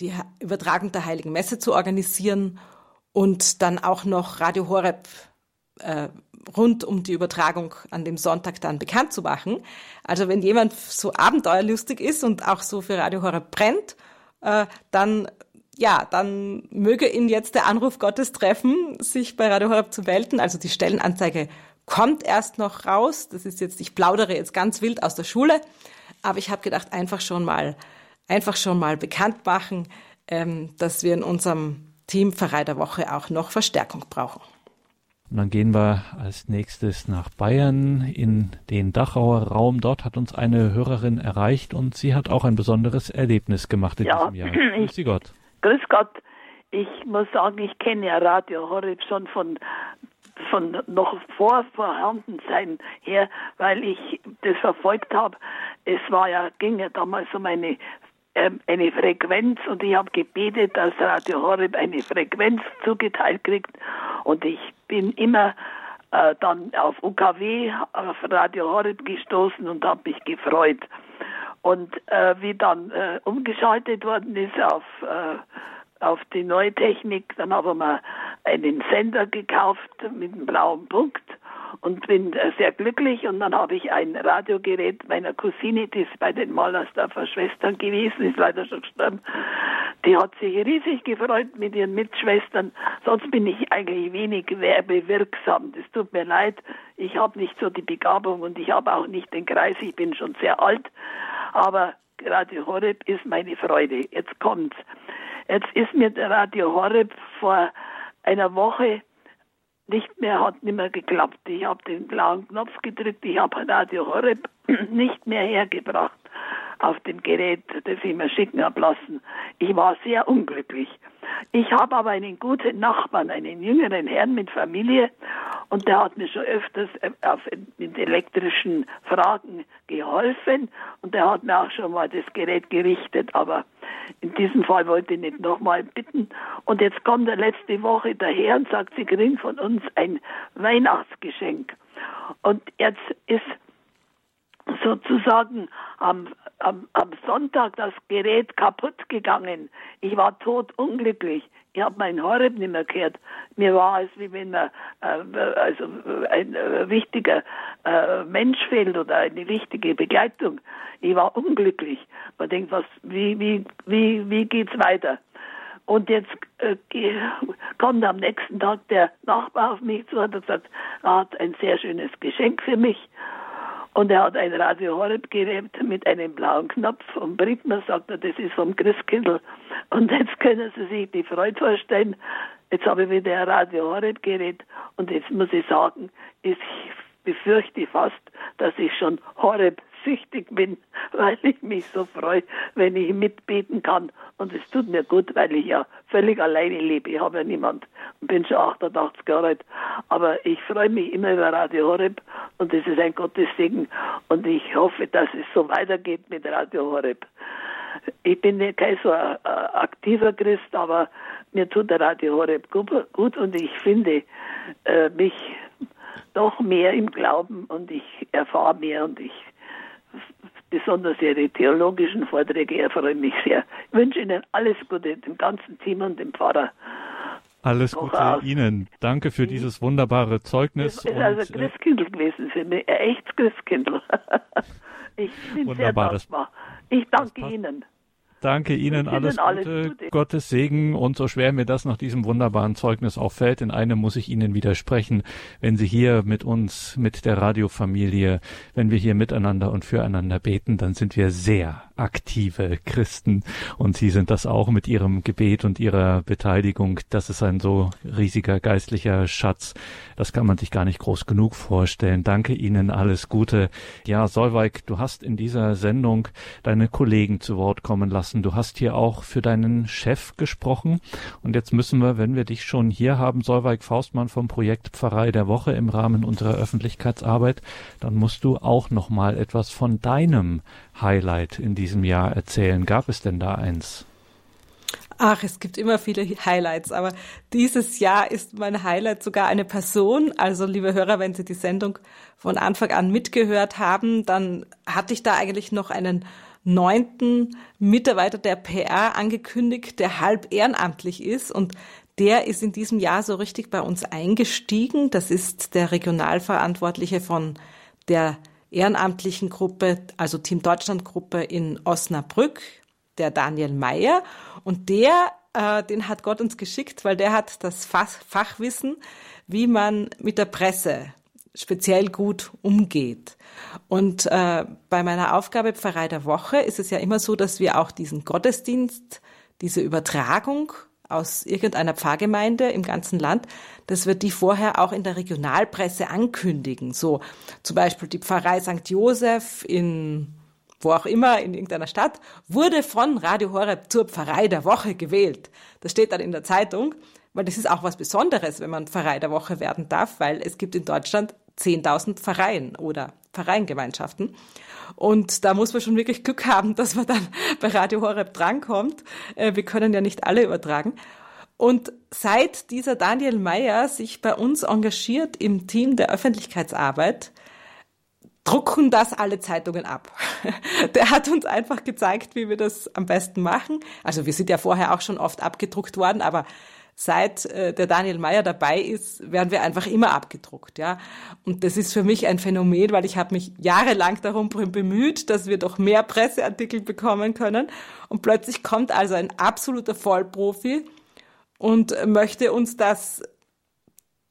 die Übertragung der Heiligen Messe zu organisieren und dann auch noch Radio Horeb äh, rund um die Übertragung an dem Sonntag dann bekannt zu machen. Also wenn jemand so abenteuerlustig ist und auch so für Radio Horeb brennt, äh, dann ja, dann möge ihn jetzt der Anruf Gottes treffen, sich bei Radio Horeb zu melden. Also die Stellenanzeige kommt erst noch raus. Das ist jetzt, ich plaudere jetzt ganz wild aus der Schule, aber ich habe gedacht, einfach schon mal, einfach schon mal bekannt machen, ähm, dass wir in unserem Team Pfarrei der Woche auch noch Verstärkung brauchen. Und dann gehen wir als nächstes nach Bayern in den Dachauer Raum. Dort hat uns eine Hörerin erreicht und sie hat auch ein besonderes Erlebnis gemacht in ja, diesem Jahr. Grüß Sie Gott. Grüß Gott. Ich muss sagen, ich kenne ja Radio Horeb schon von von noch vor Vorhandensein her, weil ich das verfolgt habe. Es war ja, ging ja damals um eine eine Frequenz und ich habe gebetet, dass Radio Horeb eine Frequenz zugeteilt kriegt und ich bin immer äh, dann auf UKW, auf Radio Horeb gestoßen und habe mich gefreut. Und äh, wie dann äh, umgeschaltet worden ist auf, äh, auf die neue Technik, dann haben wir einen Sender gekauft mit einem blauen Punkt und bin äh, sehr glücklich. Und dann habe ich ein Radiogerät meiner Cousine, die ist bei den Malersdorfer Schwestern gewesen, ist leider schon gestorben. Die hat sich riesig gefreut mit ihren Mitschwestern. Sonst bin ich eigentlich wenig werbewirksam. Das tut mir leid. Ich habe nicht so die Begabung und ich habe auch nicht den Kreis. Ich bin schon sehr alt. Aber Radio Horeb ist meine Freude. Jetzt kommt's. Jetzt ist mir der Radio Horeb vor einer Woche nicht mehr, hat nicht mehr geklappt. Ich habe den blauen Knopf gedrückt, ich habe Radio Horeb nicht mehr hergebracht auf dem Gerät, das ich mir schicken habe lassen. Ich war sehr unglücklich. Ich habe aber einen guten Nachbarn, einen jüngeren Herrn mit Familie und der hat mir schon öfters äh, auf, mit elektrischen Fragen geholfen und der hat mir auch schon mal das Gerät gerichtet, aber in diesem Fall wollte ich nicht nochmal bitten. Und jetzt kommt er letzte Woche daher und sagt, Sie kriegen von uns ein Weihnachtsgeschenk. Und jetzt ist sozusagen am, am, am Sonntag das Gerät kaputt gegangen. Ich war totunglücklich. Ich habe meinen Horeb nicht mehr gehört. Mir war es, wie wenn man, äh, also ein äh, wichtiger äh, Mensch fehlt oder eine wichtige Begleitung. Ich war unglücklich. Man denkt, was, wie, wie, wie, wie geht's weiter? Und jetzt äh, kommt am nächsten Tag der Nachbar auf mich zu und hat gesagt, er hat ein sehr schönes Geschenk für mich. Und er hat ein Radio Horeb gerät mit einem blauen Knopf und bringt mir, sagt er, das ist vom Christkindl. Und jetzt können Sie sich die Freude vorstellen. Jetzt habe ich wieder ein Radio Horeb gerät und jetzt muss ich sagen, ich befürchte fast, dass ich schon Horeb süchtig bin, weil ich mich so freue, wenn ich mitbeten kann. Und es tut mir gut, weil ich ja völlig alleine lebe. Ich habe ja niemand und bin schon 88 Jahre alt. Aber ich freue mich immer über Radio Horeb und das ist ein Gottessegen. Und ich hoffe, dass es so weitergeht mit Radio Horeb. Ich bin kein so ein, aktiver Christ, aber mir tut der Radio Horeb gut und ich finde äh, mich doch mehr im Glauben und ich erfahre mehr und ich besonders Ihre theologischen Vorträge erfreuen mich sehr. Ich wünsche Ihnen alles Gute, dem ganzen Team und dem Pfarrer. Alles Gute aus. Ihnen. Danke für dieses wunderbare Zeugnis. Es ist also äh, Christkindl gewesen für mich, ein echtes Christkindl. ich bin wunderbar, sehr dankbar. Ich danke Ihnen. Danke Ihnen, alles, alles Gute, Gute, Gottes Segen. Und so schwer mir das nach diesem wunderbaren Zeugnis auch fällt, in einem muss ich Ihnen widersprechen, wenn Sie hier mit uns, mit der Radiofamilie, wenn wir hier miteinander und füreinander beten, dann sind wir sehr aktive Christen und Sie sind das auch mit Ihrem Gebet und Ihrer Beteiligung. Das ist ein so riesiger geistlicher Schatz. Das kann man sich gar nicht groß genug vorstellen. Danke Ihnen, alles Gute. Ja, Solveig, du hast in dieser Sendung deine Kollegen zu Wort kommen lassen. Du hast hier auch für deinen Chef gesprochen. Und jetzt müssen wir, wenn wir dich schon hier haben, Solveig Faustmann vom Projekt Pfarrei der Woche im Rahmen unserer Öffentlichkeitsarbeit, dann musst du auch noch mal etwas von deinem Highlight in diesem Jahr erzählen. Gab es denn da eins? Ach, es gibt immer viele Highlights, aber dieses Jahr ist mein Highlight sogar eine Person. Also, liebe Hörer, wenn Sie die Sendung von Anfang an mitgehört haben, dann hatte ich da eigentlich noch einen neunten Mitarbeiter der PR angekündigt, der halb ehrenamtlich ist und der ist in diesem Jahr so richtig bei uns eingestiegen. Das ist der Regionalverantwortliche von der ehrenamtlichen Gruppe, also Team Deutschland Gruppe in Osnabrück, der Daniel Meyer. Und der äh, den hat Gott uns geschickt, weil der hat das Fach Fachwissen, wie man mit der Presse speziell gut umgeht. Und äh, bei meiner Aufgabe Pfarrei der Woche ist es ja immer so, dass wir auch diesen Gottesdienst, diese Übertragung aus irgendeiner Pfarrgemeinde im ganzen Land, dass wir die vorher auch in der Regionalpresse ankündigen. So zum Beispiel die Pfarrei St. Joseph in wo auch immer in irgendeiner Stadt, wurde von Radio Horeb zur Pfarrei der Woche gewählt. Das steht dann in der Zeitung, weil das ist auch was Besonderes, wenn man Pfarrei der Woche werden darf, weil es gibt in Deutschland 10.000 Pfarreien oder Pfarreiengemeinschaften. Und da muss man schon wirklich Glück haben, dass man dann bei Radio Horeb drankommt. Äh, wir können ja nicht alle übertragen. Und seit dieser Daniel Meyer sich bei uns engagiert im Team der Öffentlichkeitsarbeit, drucken das alle Zeitungen ab. Der hat uns einfach gezeigt, wie wir das am besten machen. Also wir sind ja vorher auch schon oft abgedruckt worden, aber seit äh, der Daniel Meyer dabei ist, werden wir einfach immer abgedruckt, ja. Und das ist für mich ein Phänomen, weil ich habe mich jahrelang darum bemüht, dass wir doch mehr Presseartikel bekommen können. Und plötzlich kommt also ein absoluter Vollprofi und möchte uns das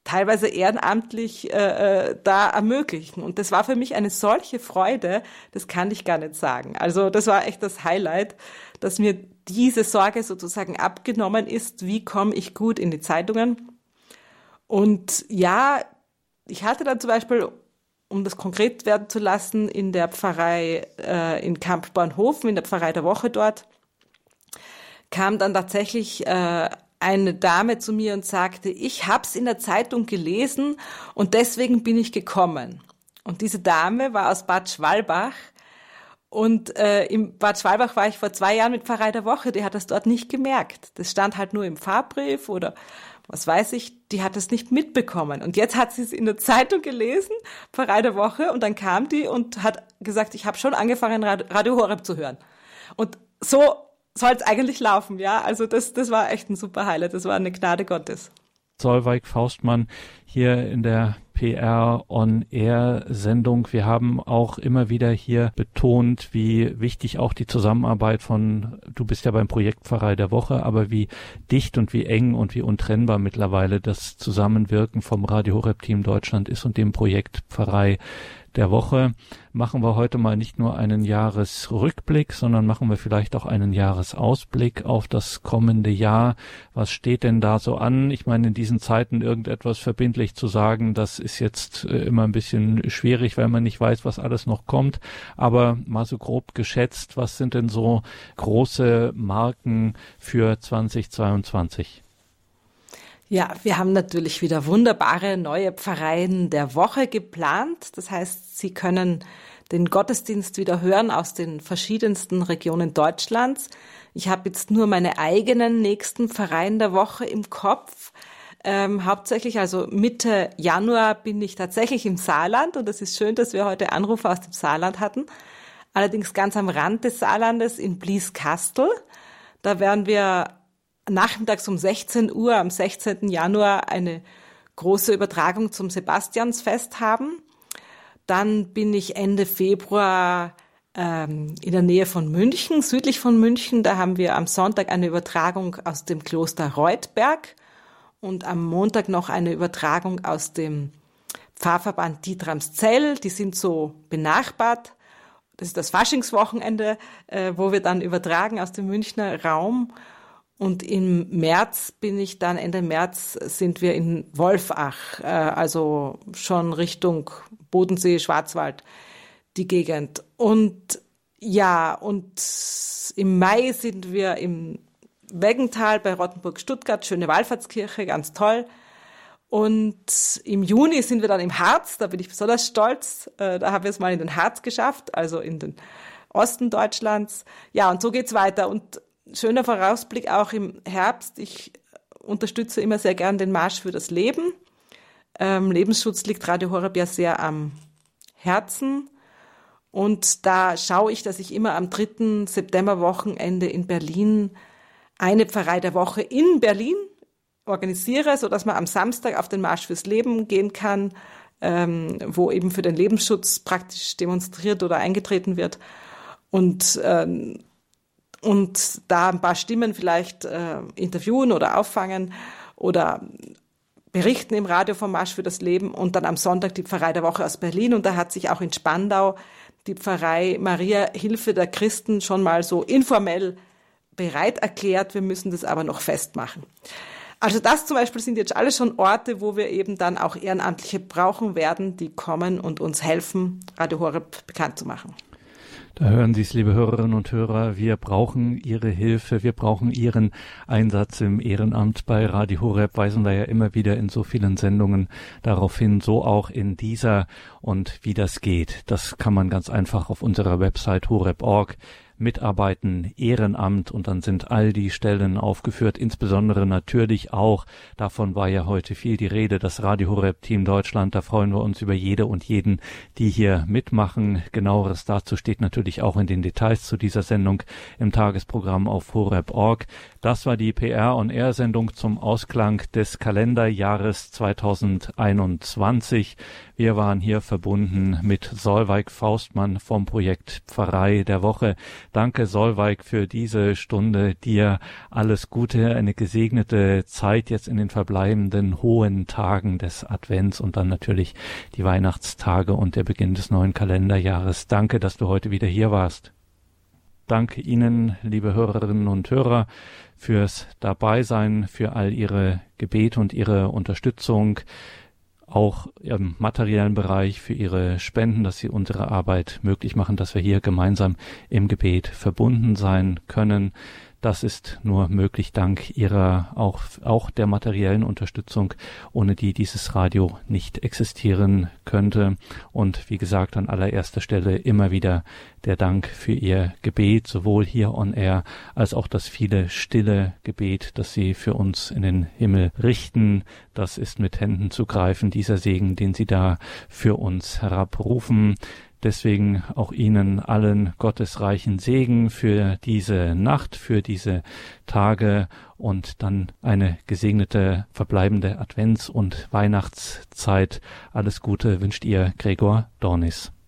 teilweise ehrenamtlich äh, äh, da ermöglichen. Und das war für mich eine solche Freude, das kann ich gar nicht sagen. Also das war echt das Highlight, dass mir diese Sorge sozusagen abgenommen ist, wie komme ich gut in die Zeitungen. Und ja, ich hatte dann zum Beispiel, um das konkret werden zu lassen, in der Pfarrei äh, in Kampbornhofen, in der Pfarrei der Woche dort, kam dann tatsächlich äh, eine Dame zu mir und sagte, ich hab's in der Zeitung gelesen und deswegen bin ich gekommen. Und diese Dame war aus Bad Schwalbach und äh, im Bad Schwalbach war ich vor zwei Jahren mit Pfarrei der Woche, die hat das dort nicht gemerkt. Das stand halt nur im Fahrbrief oder was weiß ich, die hat es nicht mitbekommen. Und jetzt hat sie es in der Zeitung gelesen, Pfarrei der Woche, und dann kam die und hat gesagt, ich habe schon angefangen, Radio Horeb zu hören. Und so soll es eigentlich laufen, ja. Also das, das war echt ein super Highlight. Das war eine Gnade Gottes. Solveig Faustmann hier in der PR On Air Sendung. Wir haben auch immer wieder hier betont, wie wichtig auch die Zusammenarbeit von, du bist ja beim Projektpfarrei der Woche, aber wie dicht und wie eng und wie untrennbar mittlerweile das Zusammenwirken vom Radio Horeb Team Deutschland ist und dem Projekt Pfarrei der Woche machen wir heute mal nicht nur einen Jahresrückblick, sondern machen wir vielleicht auch einen Jahresausblick auf das kommende Jahr. Was steht denn da so an? Ich meine, in diesen Zeiten irgendetwas verbindlich zu sagen, das ist jetzt äh, immer ein bisschen schwierig, weil man nicht weiß, was alles noch kommt. Aber mal so grob geschätzt, was sind denn so große Marken für 2022? Ja, wir haben natürlich wieder wunderbare neue Pfarreien der Woche geplant. Das heißt, Sie können den Gottesdienst wieder hören aus den verschiedensten Regionen Deutschlands. Ich habe jetzt nur meine eigenen nächsten Pfarreien der Woche im Kopf. Ähm, hauptsächlich, also Mitte Januar bin ich tatsächlich im Saarland und es ist schön, dass wir heute Anrufe aus dem Saarland hatten. Allerdings ganz am Rand des Saarlandes in Blieskastel. Da werden wir nachmittags um 16 Uhr am 16. Januar eine große Übertragung zum Sebastiansfest haben. Dann bin ich Ende Februar ähm, in der Nähe von München, südlich von München. Da haben wir am Sonntag eine Übertragung aus dem Kloster Reutberg und am Montag noch eine Übertragung aus dem Pfarrverband Dietramszell. Die sind so benachbart. Das ist das Faschingswochenende, äh, wo wir dann übertragen aus dem Münchner Raum. Und im März bin ich dann, Ende März sind wir in Wolfach, äh, also schon Richtung Bodensee, Schwarzwald, die Gegend. Und ja, und im Mai sind wir im Weggental bei Rottenburg-Stuttgart, schöne Wallfahrtskirche, ganz toll. Und im Juni sind wir dann im Harz, da bin ich besonders stolz. Äh, da haben wir es mal in den Harz geschafft, also in den Osten Deutschlands. Ja, und so geht's weiter. Und schöner Vorausblick auch im Herbst. Ich unterstütze immer sehr gern den Marsch für das Leben. Ähm, Lebensschutz liegt Radio Horeb ja sehr am Herzen. Und da schaue ich, dass ich immer am 3. Septemberwochenende in Berlin eine Pfarrei der Woche in Berlin organisiere, so dass man am Samstag auf den Marsch fürs Leben gehen kann, ähm, wo eben für den Lebensschutz praktisch demonstriert oder eingetreten wird. Und ähm, und da ein paar Stimmen vielleicht äh, interviewen oder auffangen oder berichten im Radio vom Marsch für das Leben und dann am Sonntag die Pfarrei der Woche aus Berlin und da hat sich auch in Spandau die Pfarrei Maria Hilfe der Christen schon mal so informell bereit erklärt. Wir müssen das aber noch festmachen. Also das zum Beispiel sind jetzt alles schon Orte, wo wir eben dann auch Ehrenamtliche brauchen werden, die kommen und uns helfen, Radio Horeb bekannt zu machen. Da hören Sie es, liebe Hörerinnen und Hörer. Wir brauchen Ihre Hilfe. Wir brauchen Ihren Einsatz im Ehrenamt bei Radio Horeb. Weisen wir ja immer wieder in so vielen Sendungen darauf hin, so auch in dieser. Und wie das geht, das kann man ganz einfach auf unserer Website horeb.org mitarbeiten, Ehrenamt und dann sind all die Stellen aufgeführt, insbesondere natürlich auch, davon war ja heute viel die Rede, das Radio Horeb Team Deutschland, da freuen wir uns über jede und jeden, die hier mitmachen. Genaueres dazu steht natürlich auch in den Details zu dieser Sendung im Tagesprogramm auf horeb.org. Das war die PR on Air Sendung zum Ausklang des Kalenderjahres 2021. Wir waren hier verbunden mit Solveig Faustmann vom Projekt Pfarrei der Woche. Danke Solveig für diese Stunde. Dir alles Gute, eine gesegnete Zeit jetzt in den verbleibenden hohen Tagen des Advents und dann natürlich die Weihnachtstage und der Beginn des neuen Kalenderjahres. Danke, dass du heute wieder hier warst. Danke Ihnen, liebe Hörerinnen und Hörer, fürs Dabeisein, für all Ihre Gebete und Ihre Unterstützung, auch im materiellen Bereich für Ihre Spenden, dass Sie unsere Arbeit möglich machen, dass wir hier gemeinsam im Gebet verbunden sein können. Das ist nur möglich dank ihrer auch, auch der materiellen Unterstützung, ohne die dieses Radio nicht existieren könnte. Und wie gesagt, an allererster Stelle immer wieder der Dank für ihr Gebet, sowohl hier on air als auch das viele stille Gebet, das sie für uns in den Himmel richten. Das ist mit Händen zu greifen, dieser Segen, den sie da für uns herabrufen. Deswegen auch Ihnen allen gottesreichen Segen für diese Nacht, für diese Tage und dann eine gesegnete verbleibende Advents- und Weihnachtszeit. Alles Gute wünscht ihr Gregor Dornis.